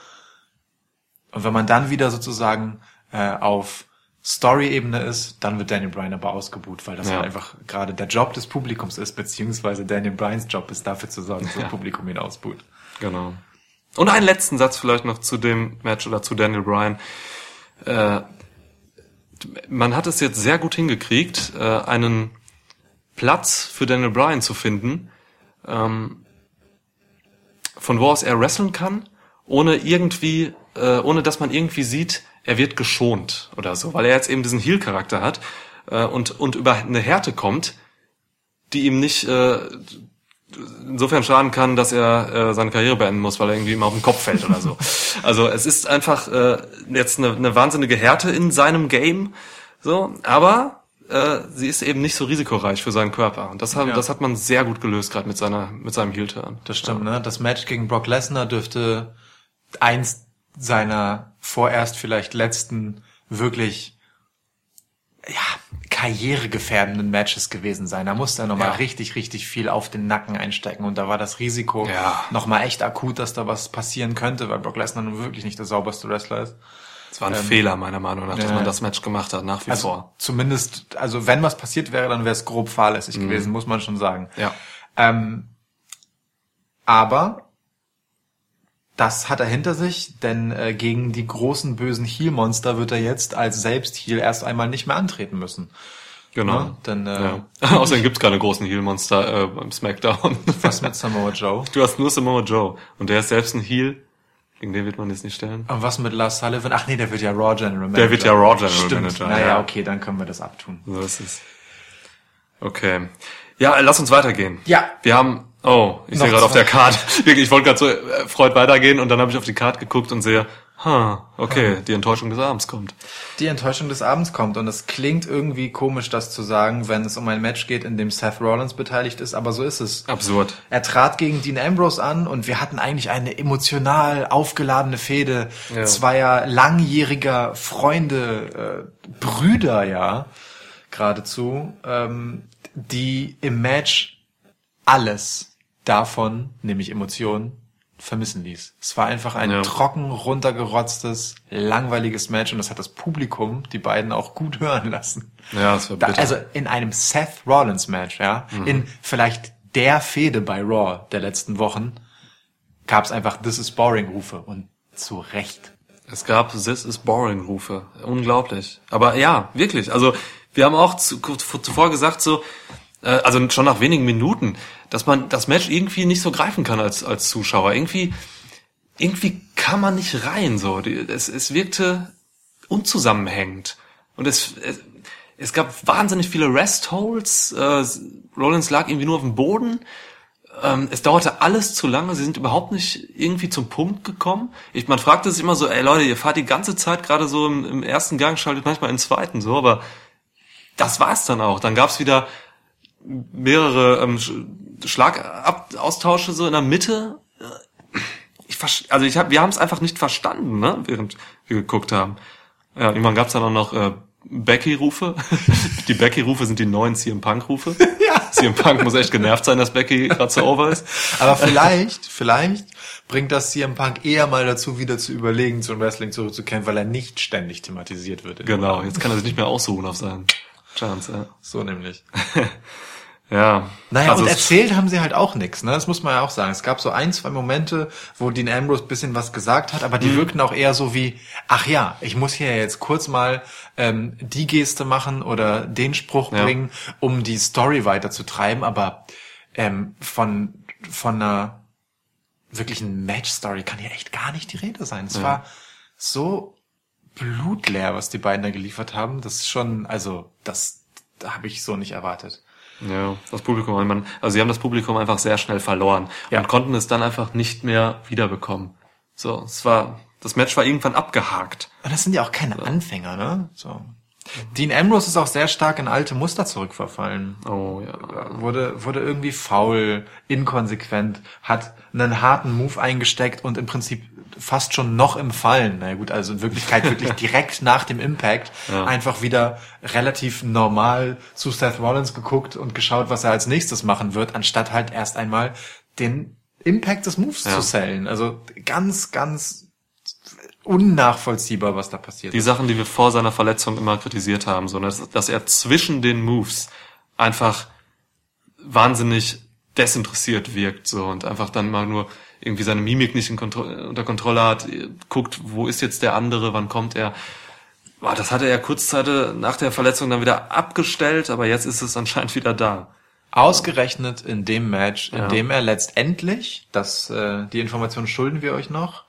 [SPEAKER 2] Und wenn man dann wieder sozusagen äh, auf Story-Ebene ist, dann wird Daniel Bryan aber ausgebuht, weil das
[SPEAKER 1] Ja.
[SPEAKER 2] halt einfach gerade der Job des Publikums ist, beziehungsweise Daniel Bryans Job ist, dafür zu sorgen, dass das
[SPEAKER 1] Ja.
[SPEAKER 2] Publikum ihn ausbuht.
[SPEAKER 1] Genau. Und einen letzten Satz vielleicht noch zu dem Match oder zu Daniel Bryan. Äh, man hat es jetzt sehr gut hingekriegt, äh, einen Platz für Daniel Bryan zu finden, ähm, von wo aus er wresteln kann, ohne irgendwie, äh, ohne dass man irgendwie sieht, er wird geschont oder so, weil er jetzt eben diesen Heel-Charakter hat äh, und und über eine Härte kommt, die ihm nicht äh, insofern schaden kann, dass er äh, seine Karriere beenden muss, weil er irgendwie immer auf den Kopf fällt oder so. (laughs) Also es ist einfach äh, jetzt eine, eine wahnsinnige Härte in seinem Game, so, aber äh, sie ist eben nicht so risikoreich für seinen Körper. Und das hat,
[SPEAKER 2] Ja.
[SPEAKER 1] das hat man sehr gut gelöst, gerade mit seiner mit seinem Heel-Turn.
[SPEAKER 2] Das stimmt, ne? Das Match gegen Brock Lesnar dürfte eins seiner vorerst vielleicht letzten wirklich ja, karrieregefährdenden Matches gewesen sein. Da musste er nochmal
[SPEAKER 1] Ja.
[SPEAKER 2] richtig, richtig viel auf den Nacken einstecken und da war das Risiko
[SPEAKER 1] Ja.
[SPEAKER 2] nochmal echt akut, dass da was passieren könnte, weil Brock Lesnar nun wirklich nicht der sauberste Wrestler ist.
[SPEAKER 1] Es war ein Fehler meiner Meinung nach, dass
[SPEAKER 2] Ähm, ja.
[SPEAKER 1] man das Match gemacht hat, nach wie
[SPEAKER 2] Also
[SPEAKER 1] vor.
[SPEAKER 2] zumindest, also wenn was passiert wäre, dann wäre es grob fahrlässig gewesen, muss man schon sagen.
[SPEAKER 1] Ja.
[SPEAKER 2] Ähm, aber das hat er hinter sich, denn äh, gegen die großen bösen Heel-Monster wird er jetzt als Selbst-Heel erst einmal nicht mehr antreten müssen.
[SPEAKER 1] Genau.
[SPEAKER 2] Ja, dann, äh,
[SPEAKER 1] ja. (laughs) Außerdem gibt's keine großen Heel-Monster äh, beim Smackdown. (laughs)
[SPEAKER 2] Was mit Samoa Joe?
[SPEAKER 1] Du hast nur Samoa Joe. Und der ist selbst ein Heel. Gegen den wird man jetzt nicht stellen.
[SPEAKER 2] Und was mit Lars Sullivan? Ach nee, der wird ja Raw General Manager.
[SPEAKER 1] Der wird ja Raw General
[SPEAKER 2] Stimmt.
[SPEAKER 1] Manager,
[SPEAKER 2] Naja,
[SPEAKER 1] ja.
[SPEAKER 2] okay, dann können wir das abtun.
[SPEAKER 1] So ist es. Okay. Ja, lass uns weitergehen.
[SPEAKER 2] Ja.
[SPEAKER 1] Wir haben, oh, ich sehe gerade auf der Karte, (laughs) wirklich, ich wollte gerade so äh, freut weitergehen und dann habe ich auf die Karte geguckt und sehe, ha, okay, die Enttäuschung des Abends kommt.
[SPEAKER 2] Die Enttäuschung des Abends kommt und es klingt irgendwie komisch, das zu sagen, wenn es um ein Match geht, in dem Seth Rollins beteiligt ist, aber so ist es.
[SPEAKER 1] Absurd.
[SPEAKER 2] Er trat gegen Dean Ambrose an und wir hatten eigentlich eine emotional aufgeladene Fehde
[SPEAKER 1] Ja.
[SPEAKER 2] zweier langjähriger Freunde, äh, Brüder, ja, geradezu, ähm, die im Match alles davon, nämlich Emotionen, vermissen ließ. Es war einfach ein
[SPEAKER 1] Ja.
[SPEAKER 2] trocken, runtergerotztes, langweiliges Match und das hat das Publikum, die beiden auch gut (laughs) hören lassen.
[SPEAKER 1] Ja, das war
[SPEAKER 2] Da,
[SPEAKER 1] bitter.
[SPEAKER 2] also in einem Seth Rollins Match, ja, in vielleicht der Fehde bei Raw der letzten Wochen, gab es einfach This is boring Rufe und zu Recht.
[SPEAKER 1] Es gab This is boring Rufe. Unglaublich. Aber ja, wirklich. Also wir haben auch zu, zuvor gesagt so, also schon nach wenigen Minuten, dass man das Match irgendwie nicht so greifen kann als als Zuschauer. Irgendwie irgendwie kann man nicht rein so. Es, es wirkte unzusammenhängend und es, es es gab wahnsinnig viele Rest Holds. Äh, Rollins lag irgendwie nur auf dem Boden. Ähm, es dauerte alles zu lange. Sie sind überhaupt nicht irgendwie zum Punkt gekommen. Ich, man fragte sich immer so, ey Leute, ihr fahrt die ganze Zeit gerade so im, im ersten Gang, schaltet manchmal den zweiten so, aber das war's dann auch. Dann gab's wieder mehrere ähm, Sch- Schlagaustausche so in der Mitte. Ich also ich hab, wir haben es einfach nicht verstanden, ne, während wir geguckt haben. Ja, irgendwann gab's dann auch noch äh, Becky-Rufe. (laughs) die Becky-Rufe sind die neuen CM Punk-Rufe. (laughs)
[SPEAKER 2] Ja.
[SPEAKER 1] CM Punk muss echt genervt sein, dass Becky gerade so over ist.
[SPEAKER 2] Aber vielleicht, vielleicht bringt das CM Punk eher mal dazu, wieder zu überlegen, zum Wrestling zurückzukehren, weil er nicht ständig thematisiert wird.
[SPEAKER 1] Genau, jetzt kann er sich nicht mehr ausruhen auf seinen Chance. Ja.
[SPEAKER 2] So nämlich. (laughs)
[SPEAKER 1] ja.
[SPEAKER 2] Naja,
[SPEAKER 1] also
[SPEAKER 2] und erzählt haben sie halt auch nichts, ne? Das muss man ja auch sagen. Es gab so ein, zwei Momente, wo Dean Ambrose bisschen was gesagt hat, aber die wirkten auch eher so wie, ach ja, ich muss hier jetzt kurz mal ähm, die Geste machen oder den Spruch
[SPEAKER 1] Ja.
[SPEAKER 2] bringen, um die Story weiterzutreiben, aber ähm, von, von einer wirklichen Match-Story kann hier echt gar nicht die Rede sein. Es war so blutleer, was die beiden da geliefert haben. Das ist schon, also, das, da habe ich so nicht erwartet.
[SPEAKER 1] Ja, das Publikum, man, also sie haben das Publikum einfach sehr schnell verloren
[SPEAKER 2] Ja.
[SPEAKER 1] und konnten es dann einfach nicht mehr wiederbekommen. So, es war, das Match war irgendwann abgehakt.
[SPEAKER 2] Und das sind ja auch keine Anfänger, ne? So. Dean Ambrose ist auch sehr stark in alte Muster zurückverfallen.
[SPEAKER 1] Oh ja.
[SPEAKER 2] Wurde, wurde irgendwie faul, inkonsequent, hat einen harten Move eingesteckt und im Prinzip fast schon noch im Fallen. Na gut, also in Wirklichkeit wirklich (laughs) direkt nach dem Impact einfach wieder relativ normal zu Seth Rollins geguckt und geschaut, was er als nächstes machen wird, anstatt halt erst einmal den Impact des Moves
[SPEAKER 1] Ja.
[SPEAKER 2] zu sellen. Also ganz, ganz unnachvollziehbar, was da passiert.
[SPEAKER 1] Die Sachen, die wir vor seiner Verletzung immer kritisiert haben, so, dass, dass er zwischen den Moves einfach wahnsinnig desinteressiert wirkt, so, und einfach dann mal nur irgendwie seine Mimik nicht in Kontro unter Kontrolle hat, guckt, wo ist jetzt der andere, wann kommt er. Boah, das hatte er kurzzeitig nach der Verletzung dann wieder abgestellt, aber jetzt ist es anscheinend wieder da.
[SPEAKER 2] Ausgerechnet in dem Match, in
[SPEAKER 1] Ja.
[SPEAKER 2] dem er letztendlich, das, äh, die Information schulden wir euch noch,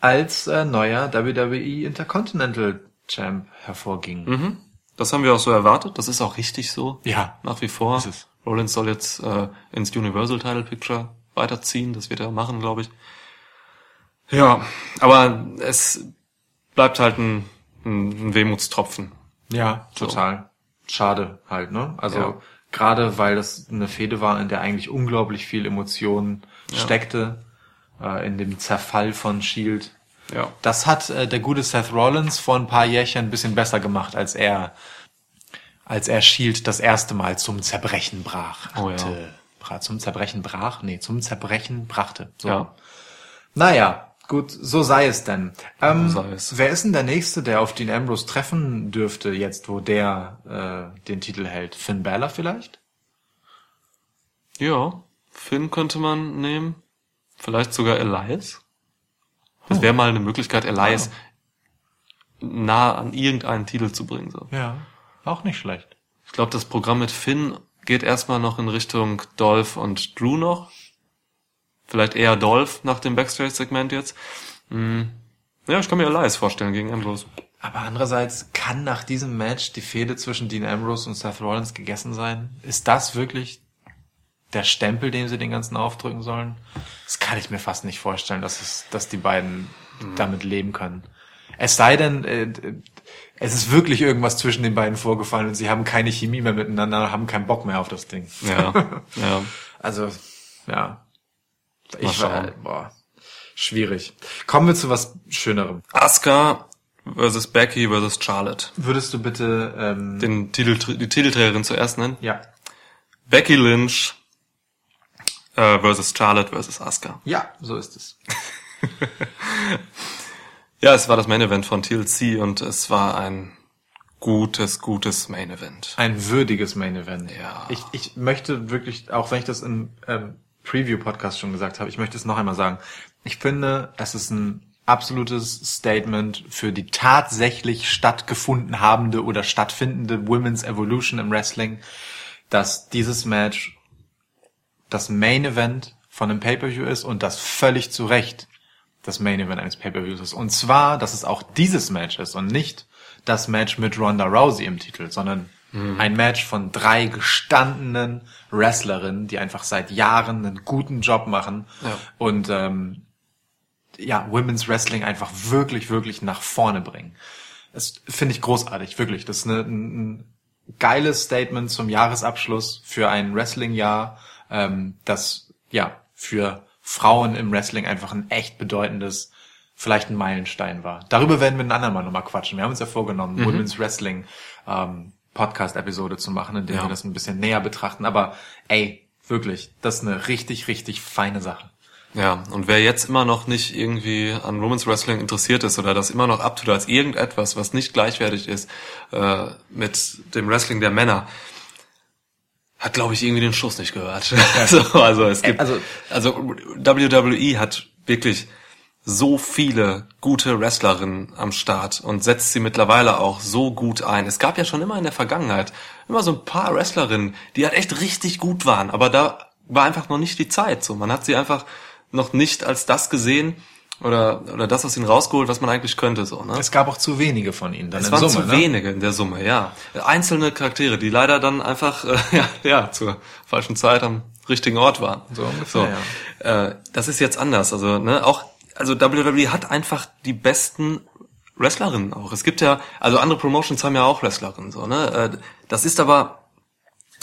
[SPEAKER 2] als äh, neuer WWE Intercontinental Champ hervorging.
[SPEAKER 1] Mhm. Das haben wir auch so erwartet. Das ist auch richtig so.
[SPEAKER 2] Ja.
[SPEAKER 1] Nach wie vor. Rollins soll jetzt äh, ins Universal Title Picture weiterziehen. Das wird er machen, glaube ich. Ja, aber es bleibt halt ein, ein, Wehmutstropfen.
[SPEAKER 2] Ja, total. Schade halt, ne? Also
[SPEAKER 1] Ja.
[SPEAKER 2] gerade weil das eine Fehde war, in der eigentlich unglaublich viel Emotion steckte, äh, in dem Zerfall von Shield.
[SPEAKER 1] Ja.
[SPEAKER 2] Das hat äh, der gute Seth Rollins vor ein paar Jährchen ein bisschen besser gemacht, als er, als er Shield das erste Mal zum Zerbrechen brach.
[SPEAKER 1] Oh ja.
[SPEAKER 2] Zum Zerbrechen brach? Nee, zum Zerbrechen brachte. So.
[SPEAKER 1] Ja.
[SPEAKER 2] Naja, gut, so sei es denn. Ähm,
[SPEAKER 1] So sei es.
[SPEAKER 2] Wer ist denn der Nächste, der auf Dean Ambrose treffen dürfte, jetzt wo der äh, den Titel hält? Finn Balor vielleicht?
[SPEAKER 1] Ja. Finn könnte man nehmen. Vielleicht sogar Elias. Das wäre mal eine Möglichkeit, Elias nah an irgendeinen Titel zu bringen. So.
[SPEAKER 2] Ja, auch nicht schlecht.
[SPEAKER 1] Ich glaube, das Programm mit Finn geht erstmal noch in Richtung Dolph und Drew noch. Vielleicht eher Dolph nach dem Backstage-Segment jetzt. Hm. Ja, ich kann mir Elias vorstellen gegen Ambrose.
[SPEAKER 2] Aber andererseits kann nach diesem Match die Fehde zwischen Dean Ambrose und Seth Rollins gegessen sein? Ist das wirklich der Stempel, den sie den ganzen aufdrücken sollen? Das kann ich mir fast nicht vorstellen, dass es, dass die beiden damit leben können. Es sei denn, äh, es ist wirklich irgendwas zwischen den beiden vorgefallen und sie haben keine Chemie mehr miteinander, haben keinen Bock mehr auf das Ding.
[SPEAKER 1] Ja, (laughs) ja.
[SPEAKER 2] Also, ja. Ich war, boah, schwierig. Kommen wir zu was Schönerem.
[SPEAKER 1] Asuka versus Becky versus Charlotte.
[SPEAKER 2] Würdest du bitte, ähm,
[SPEAKER 1] Den Titel, die Titelträgerin zuerst nennen.
[SPEAKER 2] ja.
[SPEAKER 1] Becky Lynch äh, versus Charlotte versus Asuka.
[SPEAKER 2] Ja, so ist es. (laughs)
[SPEAKER 1] Ja, es war das Main Event von TLC und es war ein gutes, gutes Main Event.
[SPEAKER 2] Ein würdiges Main Event.
[SPEAKER 1] Ja.
[SPEAKER 2] Ich, ich möchte wirklich, auch wenn ich das im ähm, Preview-Podcast schon gesagt habe, ich möchte es noch einmal sagen. Ich finde, es ist ein absolutes Statement für die tatsächlich stattgefunden habende oder stattfindende Women's Evolution im Wrestling, dass dieses Match das Main Event von einem Pay-Per-View ist und das völlig zu Recht das Main Event eines Pay-Per-Views ist. Und zwar, dass es auch dieses Match ist und nicht das Match mit Ronda Rousey im Titel, sondern ein Match von drei gestandenen Wrestlerinnen, die einfach seit Jahren einen guten Job machen
[SPEAKER 1] Ja.
[SPEAKER 2] und ähm, ja, Women's Wrestling einfach wirklich, wirklich nach vorne bringen. Das finde ich großartig, wirklich. Das ist eine, ein, ein geiles Statement zum Jahresabschluss für ein Wrestling-Jahr, ähm, das ja für Frauen im Wrestling einfach ein echt bedeutendes, vielleicht ein Meilenstein war. Darüber werden wir ein andermal nochmal quatschen. Wir haben uns ja vorgenommen, Women's Wrestling ähm, Podcast-Episode zu machen, in der
[SPEAKER 1] Ja.
[SPEAKER 2] wir das ein bisschen näher betrachten. Aber ey, wirklich, das ist eine richtig, richtig feine Sache.
[SPEAKER 1] Ja, und wer jetzt immer noch nicht irgendwie an Women's Wrestling interessiert ist oder das immer noch abtut als irgendetwas, was nicht gleichwertig ist äh, mit dem Wrestling der Männer, hat, glaube ich, irgendwie den Schuss nicht gehört. also, (laughs) also es gibt,
[SPEAKER 2] Also-
[SPEAKER 1] also, WWE hat wirklich so viele gute Wrestlerinnen am Start und setzt sie mittlerweile auch so gut ein. Es gab ja schon immer in der Vergangenheit immer so ein paar Wrestlerinnen, die halt echt richtig gut waren, aber da war einfach noch nicht die Zeit. So, man hat sie einfach noch nicht als das gesehen oder oder das aus ihnen rausgeholt, was man eigentlich könnte. So, ne?
[SPEAKER 2] Es gab auch zu wenige von ihnen dann
[SPEAKER 1] Es
[SPEAKER 2] in
[SPEAKER 1] waren
[SPEAKER 2] Summe,
[SPEAKER 1] zu
[SPEAKER 2] ne?
[SPEAKER 1] wenige in der Summe, ja. Einzelne Charaktere, die leider dann einfach äh, (laughs) ja, ja zur falschen Zeit am richtigen Ort waren.
[SPEAKER 2] So ungefähr,
[SPEAKER 1] Äh, das ist jetzt anders. Also ne, auch also WWE hat einfach die besten Wrestlerinnen auch. Es gibt ja also andere Promotions haben ja auch Wrestlerinnen so ne. Äh, das ist aber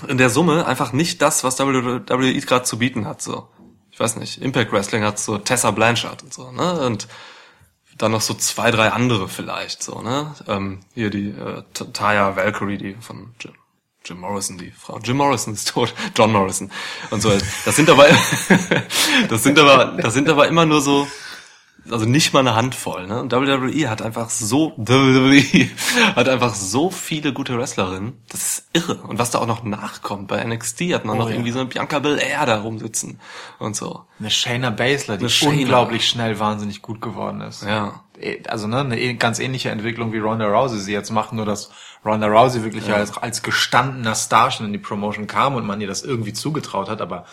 [SPEAKER 1] in der Summe einfach nicht das, was WWE gerade zu bieten hat so. Ich weiß nicht. Impact Wrestling hat so Tessa Blanchard und so ne und dann noch so zwei, drei andere vielleicht, so, ne? Ähm, hier die äh, Taya Valkyrie, die von Jim, Jim Morrison, die Frau. Jim Morrison ist tot, (laughs) John Morrison und so. Das sind aber, (laughs) das sind aber, das sind aber immer nur so, also nicht mal eine Handvoll, ne? Und WWE hat einfach so, WWE (laughs) hat einfach so viele gute Wrestlerinnen. Das ist irre. Und was da auch noch nachkommt, bei NXT hat man
[SPEAKER 2] Oh,
[SPEAKER 1] noch
[SPEAKER 2] ja.
[SPEAKER 1] irgendwie so eine Bianca Belair da rumsitzen und so.
[SPEAKER 2] Eine Shayna Baszler, die
[SPEAKER 1] Shayna.
[SPEAKER 2] unglaublich schnell wahnsinnig gut geworden ist.
[SPEAKER 1] Ja.
[SPEAKER 2] Eh, Also ne, eine eh- ganz ähnliche Entwicklung wie Ronda Rousey sie jetzt macht, nur dass Ronda Rousey wirklich als, als gestandener Star schon in die Promotion kam und man ihr das irgendwie zugetraut hat, aber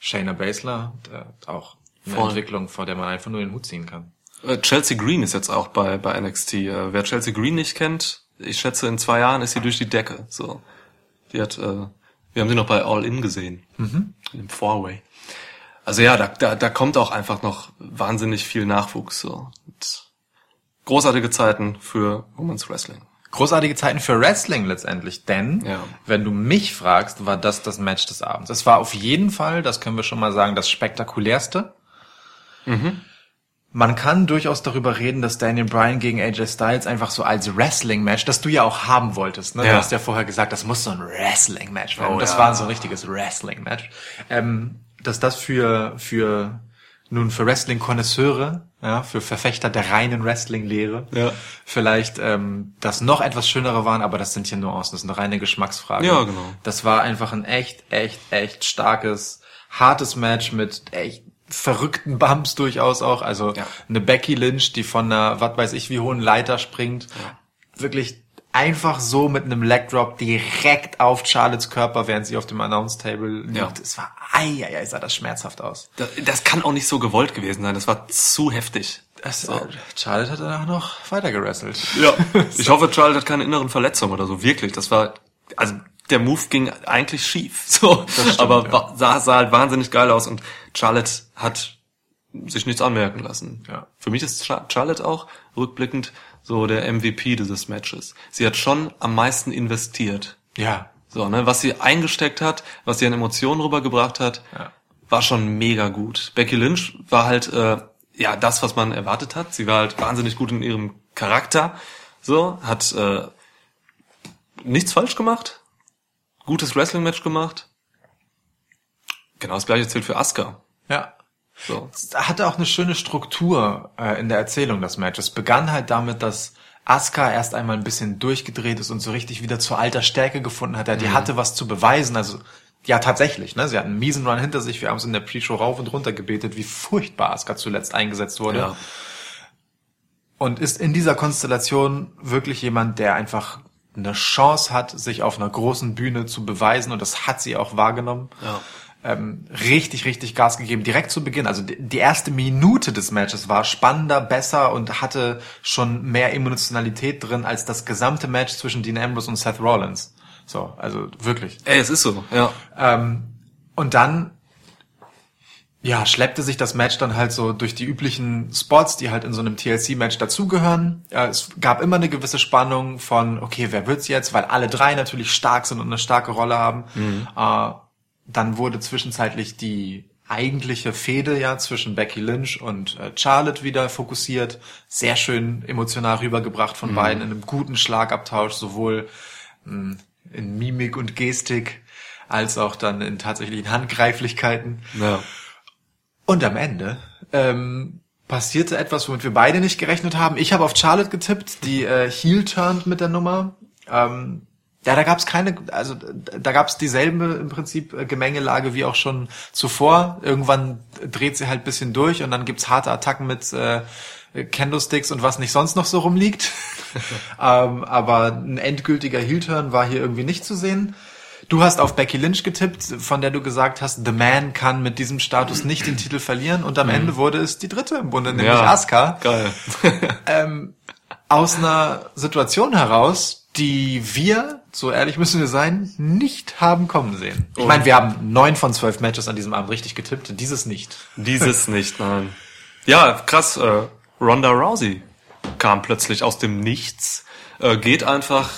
[SPEAKER 2] Shayna Baszler äh, auch eine. Entwicklung, vor der man einfach nur den Hut ziehen kann.
[SPEAKER 1] Äh, Chelsea Green ist jetzt auch bei, bei NXT. Äh, Wer Chelsea Green nicht kennt, ich schätze, in zwei Jahren ist sie durch die Decke. So, die hat, äh, wir haben sie noch bei All In gesehen, mhm. im Four-Way. Also ja, da, da, da kommt auch einfach noch wahnsinnig viel Nachwuchs. So. Und großartige Zeiten für Women's Wrestling.
[SPEAKER 2] Großartige Zeiten für Wrestling letztendlich, denn
[SPEAKER 1] Ja.
[SPEAKER 2] wenn du mich fragst, war das das Match des Abends. Es war auf jeden Fall, das können wir schon mal sagen, das spektakulärste. Man kann durchaus darüber reden, dass Daniel Bryan gegen AJ Styles einfach so als Wrestling-Match, das du ja auch haben wolltest. Ne? Du
[SPEAKER 1] Ja.
[SPEAKER 2] hast ja vorher gesagt, das muss so ein Wrestling-Match werden.
[SPEAKER 1] Oh,
[SPEAKER 2] das
[SPEAKER 1] ja.
[SPEAKER 2] war so ein richtiges Wrestling-Match. Ähm, dass das für, für, nun für Wrestling-Konnoisseure, ja, für Verfechter der reinen Wrestling-Lehre,
[SPEAKER 1] Ja.
[SPEAKER 2] vielleicht ähm, das noch etwas schönere waren, aber das sind hier Nuancen, das ist eine reine Geschmacksfrage.
[SPEAKER 1] Ja, genau.
[SPEAKER 2] Das war einfach ein echt, echt, echt starkes, hartes Match mit echt verrückten Bumps durchaus auch. Also
[SPEAKER 1] Ja.
[SPEAKER 2] eine Becky Lynch, die von einer, was weiß ich, wie hohen Leiter springt. Wirklich einfach so mit einem Leg Drop direkt auf Charlottes Körper, während sie auf dem Announce Table liegt.
[SPEAKER 1] Ja.
[SPEAKER 2] Es war, ei, ei, ei, sah das schmerzhaft aus.
[SPEAKER 1] Das, das kann auch nicht so gewollt gewesen sein. Das war zu heftig.
[SPEAKER 2] Das, äh, Charlotte hat danach noch weiter gerasselt.
[SPEAKER 1] Ja. (laughs) Ich hoffe, Charlotte hat keine inneren Verletzungen oder so. Wirklich. Das war, also der Move ging eigentlich schief. (laughs) So.
[SPEAKER 2] stimmt,
[SPEAKER 1] aber
[SPEAKER 2] ja.
[SPEAKER 1] sah, sah halt wahnsinnig geil aus und Charlotte hat sich nichts anmerken lassen.
[SPEAKER 2] Ja.
[SPEAKER 1] Für mich ist Char- Charlotte auch rückblickend so der MVP dieses Matches. Sie hat schon am meisten investiert.
[SPEAKER 2] Ja.
[SPEAKER 1] So, ne, was sie eingesteckt hat, was sie an Emotionen rübergebracht hat,
[SPEAKER 2] Ja.
[SPEAKER 1] war schon mega gut. Becky Lynch war halt äh, ja das, was man erwartet hat. Sie war halt wahnsinnig gut in ihrem Charakter. So, hat äh, nichts falsch gemacht, gutes Wrestling-Match gemacht. Genau das gleiche zählt für Asuka.
[SPEAKER 2] Ja.
[SPEAKER 1] So.
[SPEAKER 2] hatte auch eine schöne Struktur äh, in der Erzählung, das Match. Es begann halt damit, dass Asuka erst einmal ein bisschen durchgedreht ist und so richtig wieder zur alter Stärke gefunden hat. Ja, Die hatte was zu beweisen. Also, ja, tatsächlich, ne? Sie hat einen miesen Run hinter sich. Wir haben es in der Pre-Show rauf und runter gebetet, wie furchtbar Asuka zuletzt eingesetzt wurde.
[SPEAKER 1] Ja.
[SPEAKER 2] Und ist in dieser Konstellation wirklich jemand, der einfach eine Chance hat, sich auf einer großen Bühne zu beweisen. Und das hat sie auch wahrgenommen
[SPEAKER 1] Ja.
[SPEAKER 2] ähm, richtig, richtig Gas gegeben, direkt zu Beginn. Also die, die erste Minute des Matches war spannender, besser und hatte schon mehr Emotionalität drin als das gesamte Match zwischen Dean Ambrose und Seth Rollins. So, also wirklich.
[SPEAKER 1] Ey, es ist so, ja.
[SPEAKER 2] Ähm, und dann, ja, schleppte sich das Match dann halt so durch die üblichen Spots, die halt in so einem TLC-Match dazugehören. Es gab immer eine gewisse Spannung von, okay, wer wird's jetzt? Weil alle drei natürlich stark sind und eine starke Rolle haben. Äh, dann wurde zwischenzeitlich die eigentliche Fehde ja zwischen Becky Lynch und äh, Charlotte wieder fokussiert. Sehr schön emotional rübergebracht von beiden in einem guten Schlagabtausch, sowohl mh, in Mimik und Gestik als auch dann in tatsächlichen Handgreiflichkeiten.
[SPEAKER 1] ja.
[SPEAKER 2] Und am Ende ähm, passierte etwas, womit wir beide nicht gerechnet haben. Ich habe auf Charlotte getippt, die äh, heel turned mit der Nummer. Ähm, ja, da gab es keine, also da gab es dieselbe im Prinzip äh, Gemengelage wie auch schon zuvor. Irgendwann dreht sie halt bisschen durch und dann gibt's harte Attacken mit äh, Candlesticks und was nicht sonst noch so rumliegt. (laughs) ähm, aber ein endgültiger Heel-Turn war hier irgendwie nicht zu sehen. Du hast auf Becky Lynch getippt, von der du gesagt hast, The Man kann mit diesem Status nicht den Titel verlieren und am Ende wurde es die dritte im Bunde, nämlich
[SPEAKER 1] Mhm. ja.
[SPEAKER 2] Asuka
[SPEAKER 1] Geil. (laughs)
[SPEAKER 2] aus einer Situation heraus, die wir, so ehrlich müssen wir sein, nicht haben kommen sehen. Ich meine, wir haben neun von zwölf Matches an diesem Abend richtig getippt, dieses nicht.
[SPEAKER 1] Dieses (laughs) nicht, nein. Ja, krass. Äh, Ronda Rousey kam plötzlich aus dem Nichts, äh, geht einfach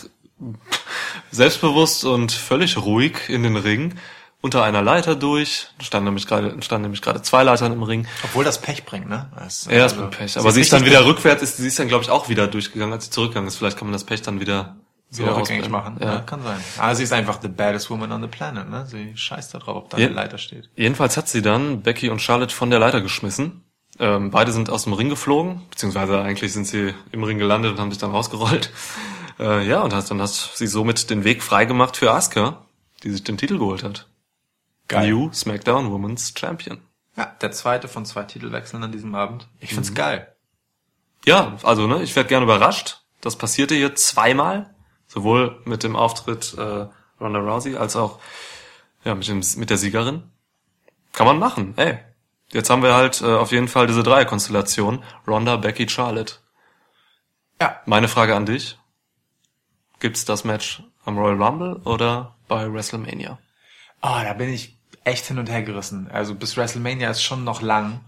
[SPEAKER 1] selbstbewusst und völlig ruhig in den Ring unter einer Leiter durch. Standen nämlich gerade standen nämlich gerade zwei Leitern im Ring.
[SPEAKER 2] Obwohl das Pech bringt, ne? Das,
[SPEAKER 1] Ja, ist
[SPEAKER 2] also,
[SPEAKER 1] mit Pech. Aber sie ist dann wieder rückwärts, ist, sie ist dann, glaube ich, auch wieder durchgegangen, als sie zurückgegangen ist. Vielleicht kann man das Pech dann wieder so
[SPEAKER 2] wieder rückgängig machen. Ja. kann sein. Aber sie ist einfach the baddest woman on the planet, ne? Sie scheißt da drauf, ob da
[SPEAKER 1] Ja.
[SPEAKER 2] eine Leiter steht.
[SPEAKER 1] Jedenfalls hat sie dann Becky und Charlotte von der Leiter geschmissen. Ähm, beide sind aus dem Ring geflogen, beziehungsweise eigentlich sind sie im Ring gelandet und haben sich dann rausgerollt. Äh, ja, und hat, dann hat sie somit den Weg freigemacht für Asuka, die sich den Titel geholt hat.
[SPEAKER 2] Geil.
[SPEAKER 1] New SmackDown Women's Champion.
[SPEAKER 2] Ja, der zweite von zwei Titelwechseln an diesem Abend. Ich find's geil.
[SPEAKER 1] Ja, also ne, ich werde gerne überrascht. Das passierte hier zweimal, sowohl mit dem Auftritt äh, Ronda Rousey als auch ja mit dem mit der Siegerin. Kann man machen. Ey, jetzt haben wir halt äh, auf jeden Fall diese Dreierkonstellation Ronda, Becky, Charlotte.
[SPEAKER 2] Ja.
[SPEAKER 1] Meine Frage an dich: Gibt's das Match am Royal Rumble oder bei WrestleMania?
[SPEAKER 2] Oh, da bin ich echt hin und her gerissen. Also bis WrestleMania ist schon noch lang.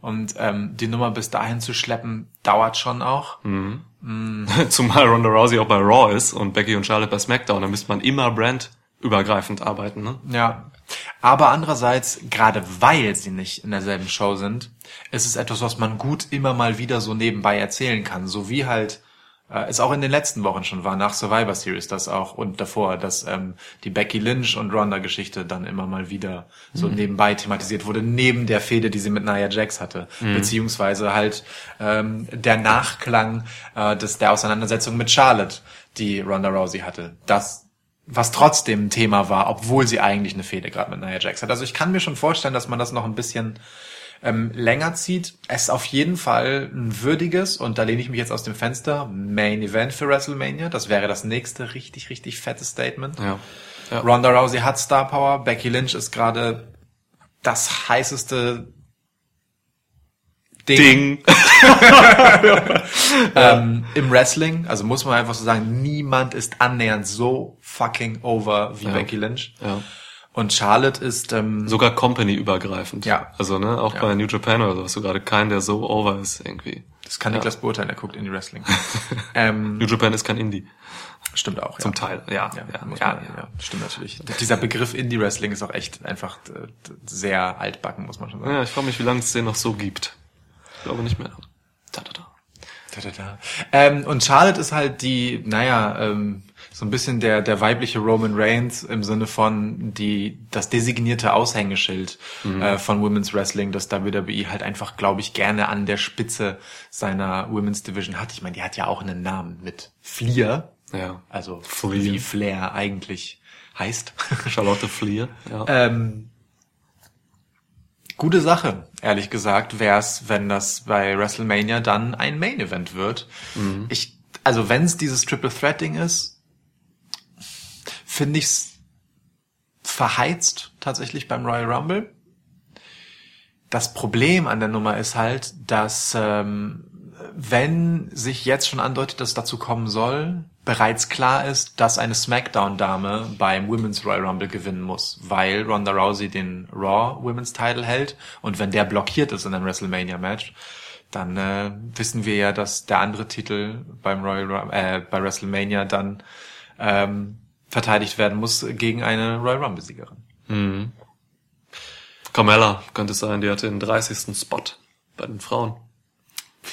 [SPEAKER 2] Und ähm, die Nummer bis dahin zu schleppen, dauert schon auch. (laughs)
[SPEAKER 1] Zumal Ronda Rousey auch bei Raw ist und Becky und Charlotte bei SmackDown, da müsste man immer brandübergreifend arbeiten, ne?
[SPEAKER 2] Ja. Aber andererseits, gerade weil sie nicht in derselben Show sind, ist es etwas, was man gut immer mal wieder so nebenbei erzählen kann. So wie halt äh, es auch in den letzten Wochen schon war, nach Survivor Series das auch und davor, dass ähm, die Becky Lynch und Ronda-Geschichte dann immer mal wieder so nebenbei thematisiert wurde, neben der Fehde, die sie mit Nia Jax hatte. Beziehungsweise halt ähm, der Nachklang äh, des, der Auseinandersetzung mit Charlotte, die Ronda Rousey hatte. Das was trotzdem ein Thema war, obwohl sie eigentlich eine Fehde gerade mit Nia Jax hat. Also ich kann mir schon vorstellen, dass man das noch ein bisschen ähm, länger zieht. Es ist auf jeden Fall ein würdiges, und da lehne ich mich jetzt aus dem Fenster, Main Event für WrestleMania. Das wäre das nächste richtig, richtig fette Statement.
[SPEAKER 1] Ja. ja.
[SPEAKER 2] Ronda Rousey hat Star Power, Becky Lynch ist gerade das heißeste
[SPEAKER 1] Ding. (laughs)
[SPEAKER 2] Ähm, Im Wrestling, also muss man einfach so sagen, niemand ist annähernd so fucking over wie
[SPEAKER 1] Ja.
[SPEAKER 2] Becky Lynch.
[SPEAKER 1] Ja.
[SPEAKER 2] Und Charlotte ist, ähm,
[SPEAKER 1] Sogar Company-übergreifend.
[SPEAKER 2] Ja.
[SPEAKER 1] Also, ne, auch
[SPEAKER 2] Ja.
[SPEAKER 1] bei New Japan oder so hast du gerade keinen, der so over ist irgendwie.
[SPEAKER 2] das kann
[SPEAKER 1] Ja.
[SPEAKER 2] Niklas beurteilen, er guckt in die Wrestling. (laughs) ähm,
[SPEAKER 1] New Japan ist kein Indie.
[SPEAKER 2] stimmt auch.
[SPEAKER 1] Zum
[SPEAKER 2] ja.
[SPEAKER 1] Teil, ja.
[SPEAKER 2] Ja,
[SPEAKER 1] ja,
[SPEAKER 2] man,
[SPEAKER 1] ja.
[SPEAKER 2] stimmt natürlich. Dieser Begriff Indie-Wrestling ist auch echt einfach äh, sehr altbacken, muss man schon sagen.
[SPEAKER 1] Ja, ich frage mich, wie lange es den noch so gibt. Ich glaube nicht mehr. Da, da, da.
[SPEAKER 2] Da, da, da. Ähm, und Charlotte ist halt die, naja, ähm, so ein bisschen der, der weibliche Roman Reigns im Sinne von die, das designierte Aushängeschild äh, von Women's Wrestling, das WWE halt einfach, glaube ich, gerne an der Spitze seiner Women's Division hat. Ich meine, die hat ja auch einen Namen mit Fleer,
[SPEAKER 1] Ja.
[SPEAKER 2] also
[SPEAKER 1] Flair.
[SPEAKER 2] wie Flair eigentlich heißt. (laughs)
[SPEAKER 1] Charlotte Fleer, ja.
[SPEAKER 2] Ähm, gute Sache, ehrlich gesagt, wär's, wenn das bei WrestleMania dann ein Main Event wird. Ich, also wenn es dieses Triple Threat Ding ist, finde ich's verheizt tatsächlich beim Royal Rumble. Das Problem an der Nummer ist halt, dass ähm, wenn sich jetzt schon andeutet, dass es dazu kommen soll, bereits klar ist, dass eine SmackDown-Dame beim Women's Royal Rumble gewinnen muss, weil Ronda Rousey den Raw Women's Title hält und wenn der blockiert ist in einem WrestleMania-Match, dann äh, wissen wir ja, dass der andere Titel beim Royal äh, bei WrestleMania dann ähm, verteidigt werden muss gegen eine Royal Rumble-Siegerin.
[SPEAKER 1] Carmella könnte es sein, die hatte den 30. Spot bei den Frauen.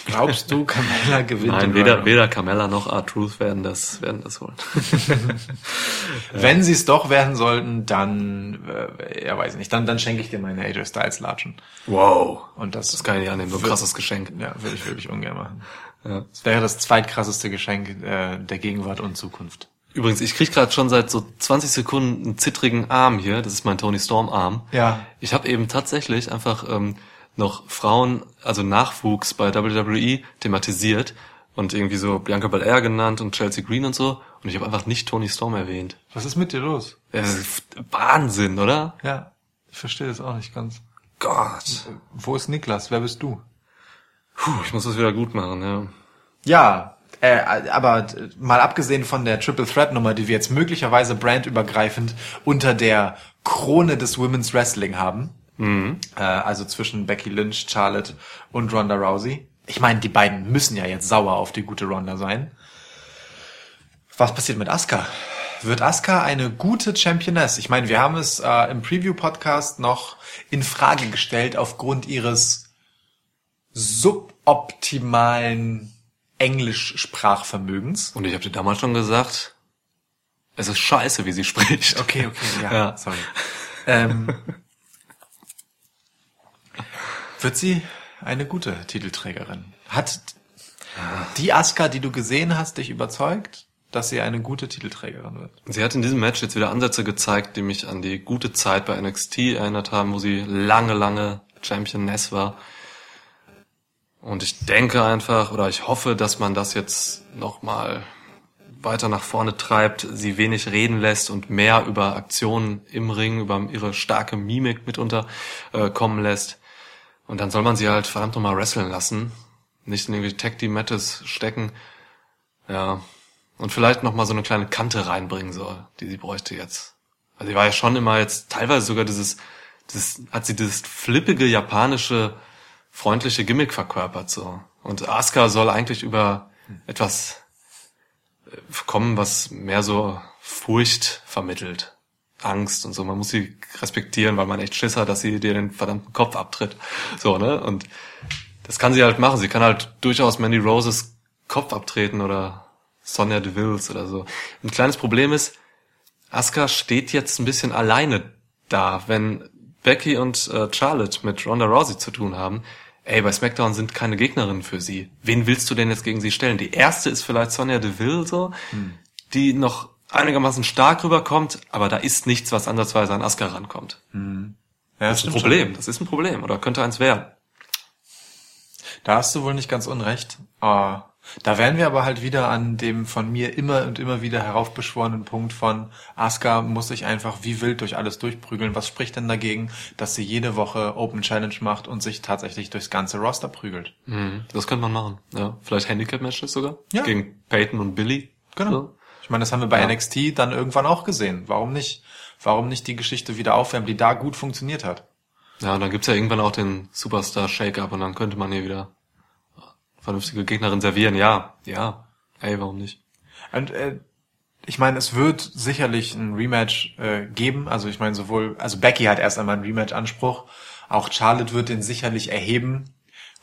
[SPEAKER 2] Glaubst du, Carmella (laughs) gewinnt?
[SPEAKER 1] Nein, weder, weder Carmella noch R-Truth werden das, werden das holen. (laughs)
[SPEAKER 2] Wenn sie es doch werden sollten, dann, äh, ja weiß ich nicht, dann, dann schenke ich dir meine AJ Styles Latschen.
[SPEAKER 1] Wow.
[SPEAKER 2] Und das,
[SPEAKER 1] Das kann ich annehmen, so ein krasses Geschenk.
[SPEAKER 2] ja, würde ich wirklich ungern machen.
[SPEAKER 1] Ja.
[SPEAKER 2] Das wäre das zweitkrasseste Geschenk äh, der Gegenwart und Zukunft.
[SPEAKER 1] Übrigens, ich krieg gerade schon seit so 20 Sekunden einen zittrigen Arm hier. Das ist mein Tony Storm Arm.
[SPEAKER 2] Ja.
[SPEAKER 1] Ich habe eben tatsächlich einfach ähm, noch Frauen, also Nachwuchs bei WWE thematisiert und irgendwie so Bianca Belair genannt und Chelsea Green und so. Und ich habe einfach nicht Tony Storm erwähnt.
[SPEAKER 2] Was ist mit dir los?
[SPEAKER 1] Das ist Wahnsinn, oder?
[SPEAKER 2] Ja, ich verstehe das auch nicht ganz.
[SPEAKER 1] Gott.
[SPEAKER 2] Wo ist Niklas? Wer bist du?
[SPEAKER 1] Puh, ich muss das wieder gut machen, ja.
[SPEAKER 2] Ja, äh, aber mal abgesehen von der Triple Threat Nummer, die wir jetzt möglicherweise brandübergreifend unter der Krone des Women's Wrestling haben, äh, also zwischen Becky Lynch, Charlotte und Ronda Rousey. Ich meine, die beiden müssen ja jetzt sauer auf die gute Ronda sein. Was passiert mit Asuka? Wird Asuka eine gute Championess? Ich meine, wir haben es äh, im Preview-Podcast noch in Frage gestellt aufgrund ihres suboptimalen Englisch-Sprachvermögens.
[SPEAKER 1] Und ich habe dir damals schon gesagt, es ist scheiße, wie sie spricht.
[SPEAKER 2] Okay, okay, ja,
[SPEAKER 1] Ja.
[SPEAKER 2] sorry. Ähm, wird sie eine gute Titelträgerin? Hat die Asuka, die du gesehen hast, dich überzeugt, dass sie eine gute Titelträgerin wird?
[SPEAKER 1] Sie hat in diesem Match jetzt wieder Ansätze gezeigt, die mich an die gute Zeit bei NXT erinnert haben, wo sie lange, lange Championess war. Und ich denke einfach, oder ich hoffe, dass man das jetzt nochmal weiter nach vorne treibt, sie wenig reden lässt und mehr über Aktionen im Ring, über ihre starke Mimik mitunter äh, kommen lässt. Und dann soll man sie halt verdammt nochmal wresteln lassen. Nicht in irgendwie Tag Team Matches stecken. Ja. Und vielleicht noch mal so eine kleine Kante reinbringen soll, die sie bräuchte jetzt. Also sie war ja schon immer jetzt teilweise sogar dieses, das hat sie dieses flippige japanische freundliche Gimmick verkörpert so. Und Asuka soll eigentlich über etwas äh, kommen, was mehr so Furcht vermittelt. Angst und so. Man muss sie respektieren, weil man echt Schiss hat, dass sie dir den verdammten Kopf abtritt. So, ne? Und das kann sie halt machen. Sie kann halt durchaus Mandy Roses Kopf abtreten oder Sonja Devils oder so. Ein kleines Problem ist, Asuka steht jetzt ein bisschen alleine da, wenn Becky und äh, Charlotte mit Ronda Rousey zu tun haben. Ey, bei SmackDown sind keine Gegnerinnen für sie. Wen willst du denn jetzt gegen sie stellen? Die erste ist vielleicht Sonja Deville so, die noch einigermaßen stark rüberkommt, aber da ist nichts, was ansatzweise an Asuka rankommt.
[SPEAKER 2] Ja,
[SPEAKER 1] Das ist ein Problem. Das ist ein Problem oder könnte eins werden.
[SPEAKER 2] Da hast du wohl nicht ganz unrecht. Äh, Da wären wir aber halt wieder an dem von mir immer und immer wieder heraufbeschworenen Punkt von Asuka muss sich einfach wie wild durch alles durchprügeln. Was spricht denn dagegen, dass sie jede Woche Open Challenge macht und sich tatsächlich durchs ganze Roster prügelt?
[SPEAKER 1] Mhm. Das könnte man machen. Ja, vielleicht Handicap-Matches sogar.
[SPEAKER 2] Ja.
[SPEAKER 1] Gegen Peyton und Billy.
[SPEAKER 2] Genau.
[SPEAKER 1] So.
[SPEAKER 2] Ich meine, das haben wir bei
[SPEAKER 1] Ja.
[SPEAKER 2] NXT dann irgendwann auch gesehen. Warum nicht? Warum nicht die Geschichte wieder aufwärmen, die da gut funktioniert hat?
[SPEAKER 1] Ja, und dann gibt's ja irgendwann auch den Superstar Shake-Up und dann könnte man hier wieder vernünftige Gegnerin servieren. Ja, ja. Ey, warum nicht?
[SPEAKER 2] Und äh, ich meine, es wird sicherlich ein Rematch äh, geben. Also ich meine, sowohl, also Becky hat erst einmal einen Rematch-Anspruch. Auch Charlotte wird den sicherlich erheben,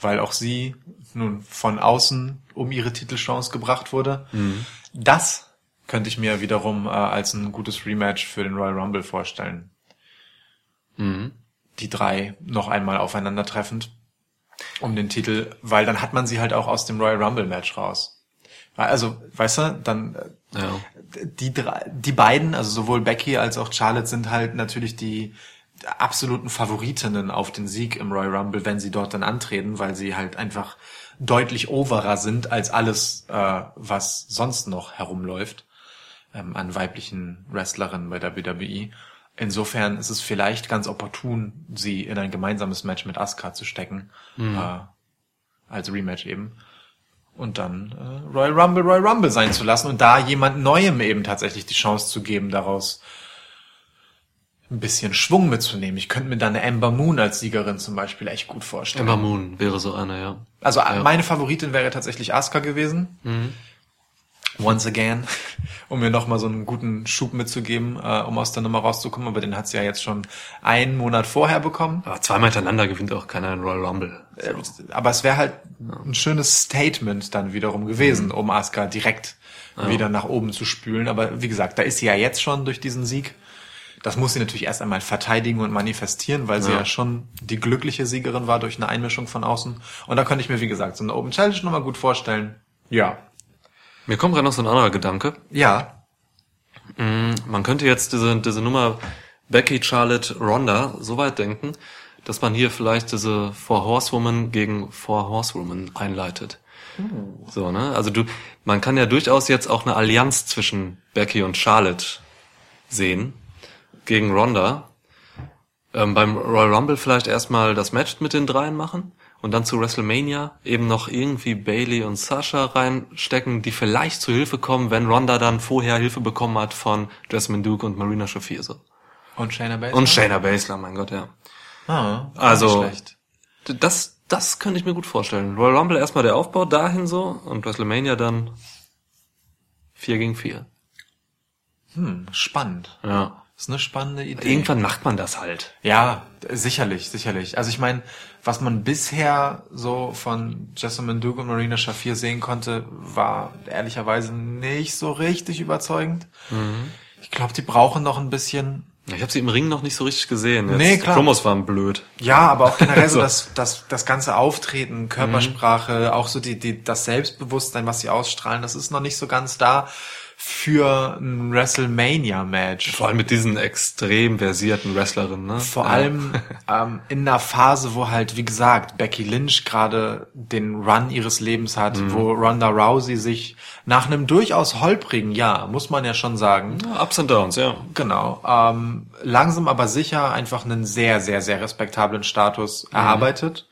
[SPEAKER 2] weil auch sie nun von außen um ihre Titelchance gebracht wurde. Das könnte ich mir wiederum äh, als ein gutes Rematch für den Royal Rumble vorstellen.
[SPEAKER 1] Mhm.
[SPEAKER 2] Die drei noch einmal aufeinandertreffend um den Titel, weil dann hat man sie halt auch aus dem Royal Rumble Match raus. Also, weißt du, dann äh,
[SPEAKER 1] Ja.
[SPEAKER 2] die drei, die beiden, also sowohl Becky als auch Charlotte sind halt natürlich die absoluten Favoritinnen auf den Sieg im Royal Rumble, wenn sie dort dann antreten, weil sie halt einfach deutlich overer sind als alles, äh, was sonst noch herumläuft ähm, an weiblichen Wrestlerinnen bei der WWE. Insofern ist es vielleicht ganz opportun, sie in ein gemeinsames Match mit Asuka zu stecken, äh, als Rematch eben und dann äh, Royal Rumble Royal Rumble sein zu lassen und da jemand Neuem eben tatsächlich die Chance zu geben, daraus ein bisschen Schwung mitzunehmen. Ich könnte mir da eine Amber Moon als Siegerin zum Beispiel echt gut vorstellen.
[SPEAKER 1] Ember Moon wäre so eine, ja.
[SPEAKER 2] Also äh, meine Favoritin wäre tatsächlich Asuka gewesen. Once again, um mir nochmal so einen guten Schub mitzugeben, äh, um aus der Nummer rauszukommen. Aber den hat sie ja jetzt schon einen Monat vorher bekommen.
[SPEAKER 1] Aber zweimal hintereinander gewinnt auch keiner einen Royal Rumble.
[SPEAKER 2] Äh, Aber es wäre halt ein schönes Statement dann wiederum gewesen, um Asuka direkt wieder nach oben zu spülen. Aber wie gesagt, da ist sie ja jetzt schon durch diesen Sieg. Das muss sie natürlich erst einmal verteidigen und manifestieren, weil sie
[SPEAKER 1] Ja.
[SPEAKER 2] ja schon die glückliche Siegerin war durch eine Einmischung von außen. Und da könnte ich mir, wie gesagt, so eine Open Challenge nochmal gut vorstellen. Ja.
[SPEAKER 1] Mir kommt gerade noch so ein anderer Gedanke.
[SPEAKER 2] Ja.
[SPEAKER 1] Man könnte jetzt diese, diese Nummer Becky, Charlotte, Ronda so weit denken, dass man hier vielleicht diese Four Horsewoman gegen Four Horsewoman einleitet. So, ne? Also du, man kann ja durchaus jetzt auch eine Allianz zwischen Becky und Charlotte sehen gegen Ronda. Ähm, beim Royal Rumble vielleicht erstmal das Match mit den dreien machen und dann zu WrestleMania eben noch irgendwie Bailey und Sasha reinstecken, die vielleicht zu Hilfe kommen, wenn Ronda dann vorher Hilfe bekommen hat von Jasmine Duke und Marina Shafir so.
[SPEAKER 2] Und Shayna Baszler?
[SPEAKER 1] Und Shayna Baszler, mein Gott, ja.
[SPEAKER 2] Ah,
[SPEAKER 1] Also-. Das, das könnte ich mir gut vorstellen. Royal Rumble erstmal der Aufbau dahin so und WrestleMania dann 4 gegen 4.
[SPEAKER 2] Hm, spannend.
[SPEAKER 1] Ja.
[SPEAKER 2] Das ist eine spannende Idee.
[SPEAKER 1] Irgendwann macht man das halt.
[SPEAKER 2] Ja, sicherlich, sicherlich. Also ich meine, was man bisher so von Jessamine Duke und Marina Shafir sehen konnte, war ehrlicherweise nicht so richtig überzeugend. Ich glaube, die brauchen noch ein bisschen.
[SPEAKER 1] Ich habe sie im Ring noch nicht so richtig gesehen. Jetzt,
[SPEAKER 2] Nee,
[SPEAKER 1] die
[SPEAKER 2] klar.
[SPEAKER 1] Promos waren blöd.
[SPEAKER 2] Ja, aber auch generell so (laughs) das, das, das ganze Auftreten, Körpersprache, auch so die, die, das Selbstbewusstsein, was sie ausstrahlen, das ist noch nicht so ganz da für ein WrestleMania-Match.
[SPEAKER 1] Vor allem mit diesen extrem versierten Wrestlerinnen, ne?
[SPEAKER 2] Vor
[SPEAKER 1] Ja.
[SPEAKER 2] allem ähm, in einer Phase, wo halt, wie gesagt, Becky Lynch gerade den Run ihres Lebens hat,
[SPEAKER 1] Mhm.
[SPEAKER 2] wo Ronda Rousey sich nach einem durchaus holprigen Jahr, muss man ja schon sagen,
[SPEAKER 1] Ja, Ups and Downs, ja.
[SPEAKER 2] genau, ähm, langsam aber sicher einfach einen sehr, sehr, sehr respektablen Status
[SPEAKER 1] Mhm.
[SPEAKER 2] erarbeitet.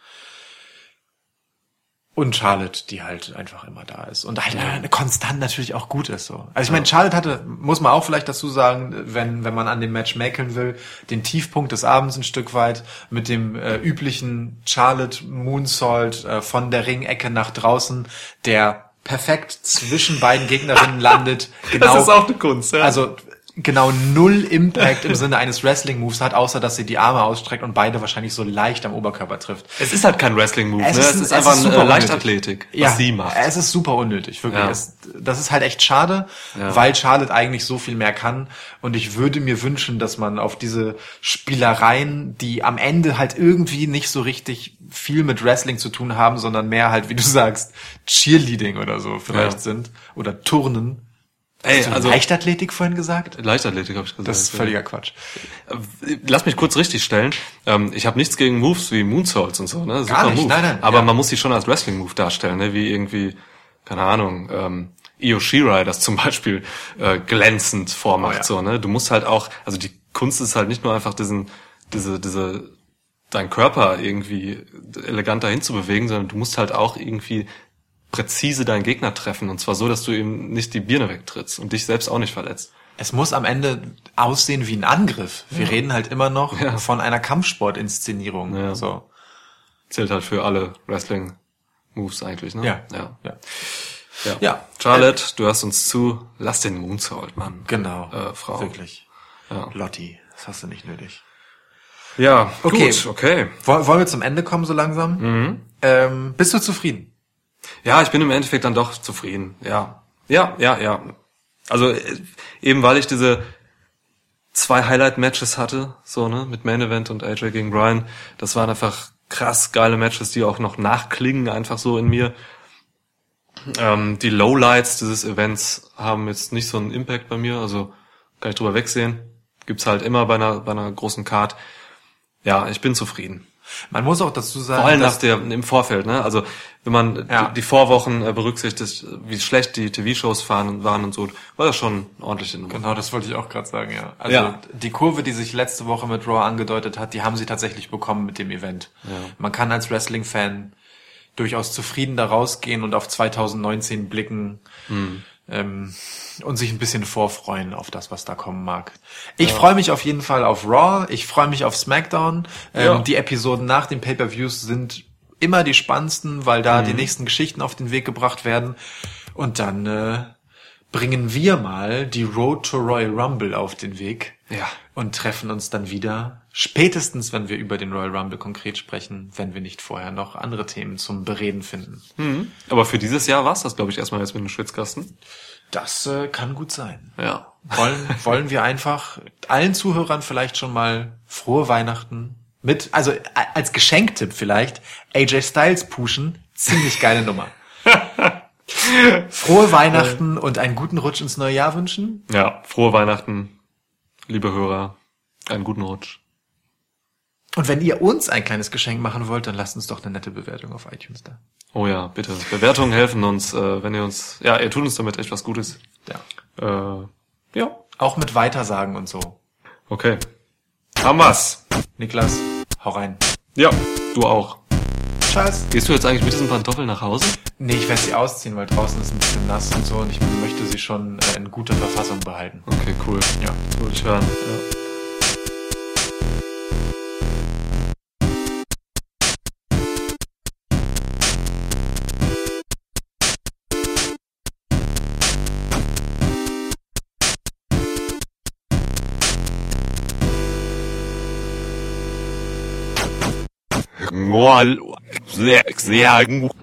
[SPEAKER 2] Und Charlotte, die halt einfach immer da ist. Und halt äh, konstant natürlich auch gut ist. so. Also ich meine, Charlotte hatte, muss man auch vielleicht dazu sagen, wenn, wenn man an dem Match mäkeln will, den Tiefpunkt des Abends ein Stück weit mit dem äh, üblichen Charlotte Moonsault äh, von der Ringecke nach draußen, der perfekt zwischen beiden Gegnerinnen (laughs) landet. Genau,
[SPEAKER 1] Das ist auch eine Kunst, ja.
[SPEAKER 2] also genau null Impact im (laughs) Sinne eines Wrestling-Moves hat, außer dass sie die Arme ausstreckt und beide wahrscheinlich so leicht am Oberkörper trifft.
[SPEAKER 1] es ist halt kein Wrestling-Move,
[SPEAKER 2] Es
[SPEAKER 1] ne?
[SPEAKER 2] ist-
[SPEAKER 1] Es ist
[SPEAKER 2] es
[SPEAKER 1] einfach
[SPEAKER 2] ist
[SPEAKER 1] eine
[SPEAKER 2] super
[SPEAKER 1] äh, Leichtathletik, was
[SPEAKER 2] Ja,
[SPEAKER 1] sie macht.
[SPEAKER 2] Es ist super unnötig, wirklich.
[SPEAKER 1] Ja.
[SPEAKER 2] Es, das ist halt echt schade,
[SPEAKER 1] Ja.
[SPEAKER 2] weil Charlotte eigentlich so viel mehr kann. Und ich würde mir wünschen, dass man auf diese Spielereien, die am Ende halt irgendwie nicht so richtig viel mit Wrestling zu tun haben, sondern mehr halt, wie du sagst, Cheerleading oder so vielleicht sind. Oder Turnen.
[SPEAKER 1] Ey, also
[SPEAKER 2] Leichtathletik vorhin gesagt?
[SPEAKER 1] Leichtathletik habe ich gesagt.
[SPEAKER 2] Das ist völliger Quatsch.
[SPEAKER 1] Lass mich kurz richtig stellen. Ähm, ich habe nichts gegen Moves wie Moonsaults und so, ne? Super
[SPEAKER 2] nicht,
[SPEAKER 1] Move.
[SPEAKER 2] nein, nein,
[SPEAKER 1] Aber
[SPEAKER 2] ja.
[SPEAKER 1] man muss sie schon als Wrestling-Move darstellen, ne? Wie irgendwie keine Ahnung, ähm, Io Shirai das zum (laughs) Beispiel äh, glänzend vormacht.
[SPEAKER 2] Oh ja.
[SPEAKER 1] So, ne? Du musst halt auch, also die Kunst ist halt nicht nur einfach diesen, diese, diese, dein Körper irgendwie eleganter hinzubewegen, sondern du musst halt auch irgendwie präzise deinen Gegner treffen. Und zwar so, dass du ihm nicht die Birne wegtrittst und dich selbst auch nicht verletzt.
[SPEAKER 2] Es muss am Ende aussehen wie ein Angriff. Wir reden halt immer noch
[SPEAKER 1] Ja.
[SPEAKER 2] von einer Kampfsportinszenierung.
[SPEAKER 1] Ja.
[SPEAKER 2] So.
[SPEAKER 1] Zählt halt für alle Wrestling-Moves eigentlich, ne?
[SPEAKER 2] Ja.
[SPEAKER 1] Ja.
[SPEAKER 2] ja.
[SPEAKER 1] ja.
[SPEAKER 2] Ja.
[SPEAKER 1] Charlotte, du hörst uns zu. Lass den Moonsault, Mann.
[SPEAKER 2] Genau.
[SPEAKER 1] Äh, Frau.
[SPEAKER 2] Wirklich.
[SPEAKER 1] Ja.
[SPEAKER 2] Lotti, das hast du nicht nötig.
[SPEAKER 1] Ja,
[SPEAKER 2] Okay.
[SPEAKER 1] gut, okay.
[SPEAKER 2] Woll- Wollen wir zum Ende kommen so langsam?
[SPEAKER 1] Mhm.
[SPEAKER 2] Ähm, bist du zufrieden?
[SPEAKER 1] Ja, ich bin im Endeffekt dann doch zufrieden. Ja. Ja, ja, ja. Also äh, eben weil ich diese zwei Highlight-Matches hatte, so, ne, mit Main Event und AJ gegen Brian, das waren einfach krass geile Matches, die auch noch nachklingen, einfach so in mir. Ähm, die Lowlights dieses Events haben jetzt nicht so einen Impact bei mir, also kann ich drüber wegsehen. Gibt's halt immer bei einer, bei einer großen Card. Ja, ich bin zufrieden.
[SPEAKER 2] Man muss auch dazu sagen,
[SPEAKER 1] Vor allem nach der, im Vorfeld, ne? Also wenn man
[SPEAKER 2] Ja.
[SPEAKER 1] die, die Vorwochen äh, berücksichtigt, wie schlecht die TV-Shows waren und so, war das schon ordentlich in
[SPEAKER 2] Genau, das wollte ich auch gerade sagen, ja. Also
[SPEAKER 1] Ja.
[SPEAKER 2] die Kurve, die sich letzte Woche mit Raw angedeutet hat, die haben sie tatsächlich bekommen mit dem Event. Man kann als Wrestling-Fan durchaus zufrieden da rausgehen und auf 2019 blicken ähm, und sich ein bisschen vorfreuen auf das, was da kommen mag. Ich freue mich auf jeden Fall auf Raw, ich freue mich auf SmackDown. Ähm,
[SPEAKER 1] Ja.
[SPEAKER 2] Die Episoden nach den Pay-per-Views sind immer die spannendsten, weil da die nächsten Geschichten auf den Weg gebracht werden. Und dann äh, bringen wir mal die Road to Royal Rumble auf den Weg.
[SPEAKER 1] Ja.
[SPEAKER 2] Und treffen uns dann wieder, spätestens wenn wir über den Royal Rumble konkret sprechen, wenn wir nicht vorher noch andere Themen zum Bereden finden.
[SPEAKER 1] Aber für dieses Jahr war's das, glaube ich, erstmal jetzt mit dem Schwitzkasten.
[SPEAKER 2] Das äh, kann gut sein.
[SPEAKER 1] Ja.
[SPEAKER 2] Wollen, (laughs) wollen wir einfach allen Zuhörern vielleicht schon mal frohe Weihnachten mit, also als Geschenktipp vielleicht, AJ Styles pushen. Ziemlich geile Nummer. (laughs) Frohe Weihnachten und einen guten Rutsch ins neue Jahr wünschen.
[SPEAKER 1] Ja, frohe Weihnachten, liebe Hörer. Einen guten Rutsch.
[SPEAKER 2] Und wenn ihr uns ein kleines Geschenk machen wollt, dann lasst uns doch eine nette Bewertung auf iTunes da.
[SPEAKER 1] Oh ja, bitte. Bewertungen helfen uns, äh, wenn ihr uns, ja, ihr tut uns damit echt was Gutes.
[SPEAKER 2] Ja.
[SPEAKER 1] Äh, ja,
[SPEAKER 2] Auch mit Weitersagen und so.
[SPEAKER 1] okay. Haben wir's.
[SPEAKER 2] Niklas, hau rein.
[SPEAKER 1] Ja, du auch.
[SPEAKER 2] Tschüss.
[SPEAKER 1] Gehst du jetzt eigentlich mit diesen Pantoffeln nach Hause?
[SPEAKER 2] Nee, ich werde sie ausziehen, weil draußen ist ein bisschen nass und so und ich möchte sie schon äh, in guter Verfassung behalten.
[SPEAKER 1] Okay, cool.
[SPEAKER 2] Ja.
[SPEAKER 1] Ich hören. Ja.
[SPEAKER 5] Gut.